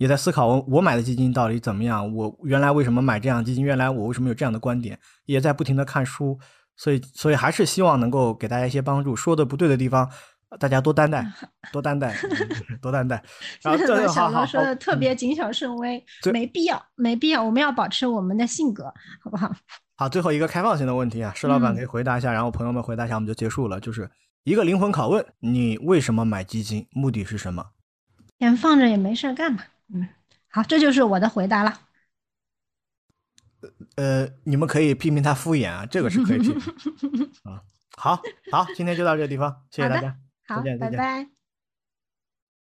也在思考，我我买的基金到底怎么样？我原来为什么买这样基金？原来我为什么有这样的观点？也在不停的看书，所以所以还是希望能够给大家一些帮助。说的不对的地方。大家多担待，<laughs> 多担待，<laughs> 多担待。然后这小罗说的特别谨小慎微，没必要，没必要。我们要保持我们的性格，好不好？<laughs> 好，最后一个开放性的问题啊，施老板可以回答一下，然后朋友们回答一下，我们就结束了。就是一个灵魂拷问：你为什么买基金？目的是什么？钱放着也没事干嘛。嗯，好，这就是我的回答了。呃，你们可以批评他敷衍啊，这个是可以批评啊。<laughs> 好好，今天就到这个地方，谢谢大家，好，拜拜。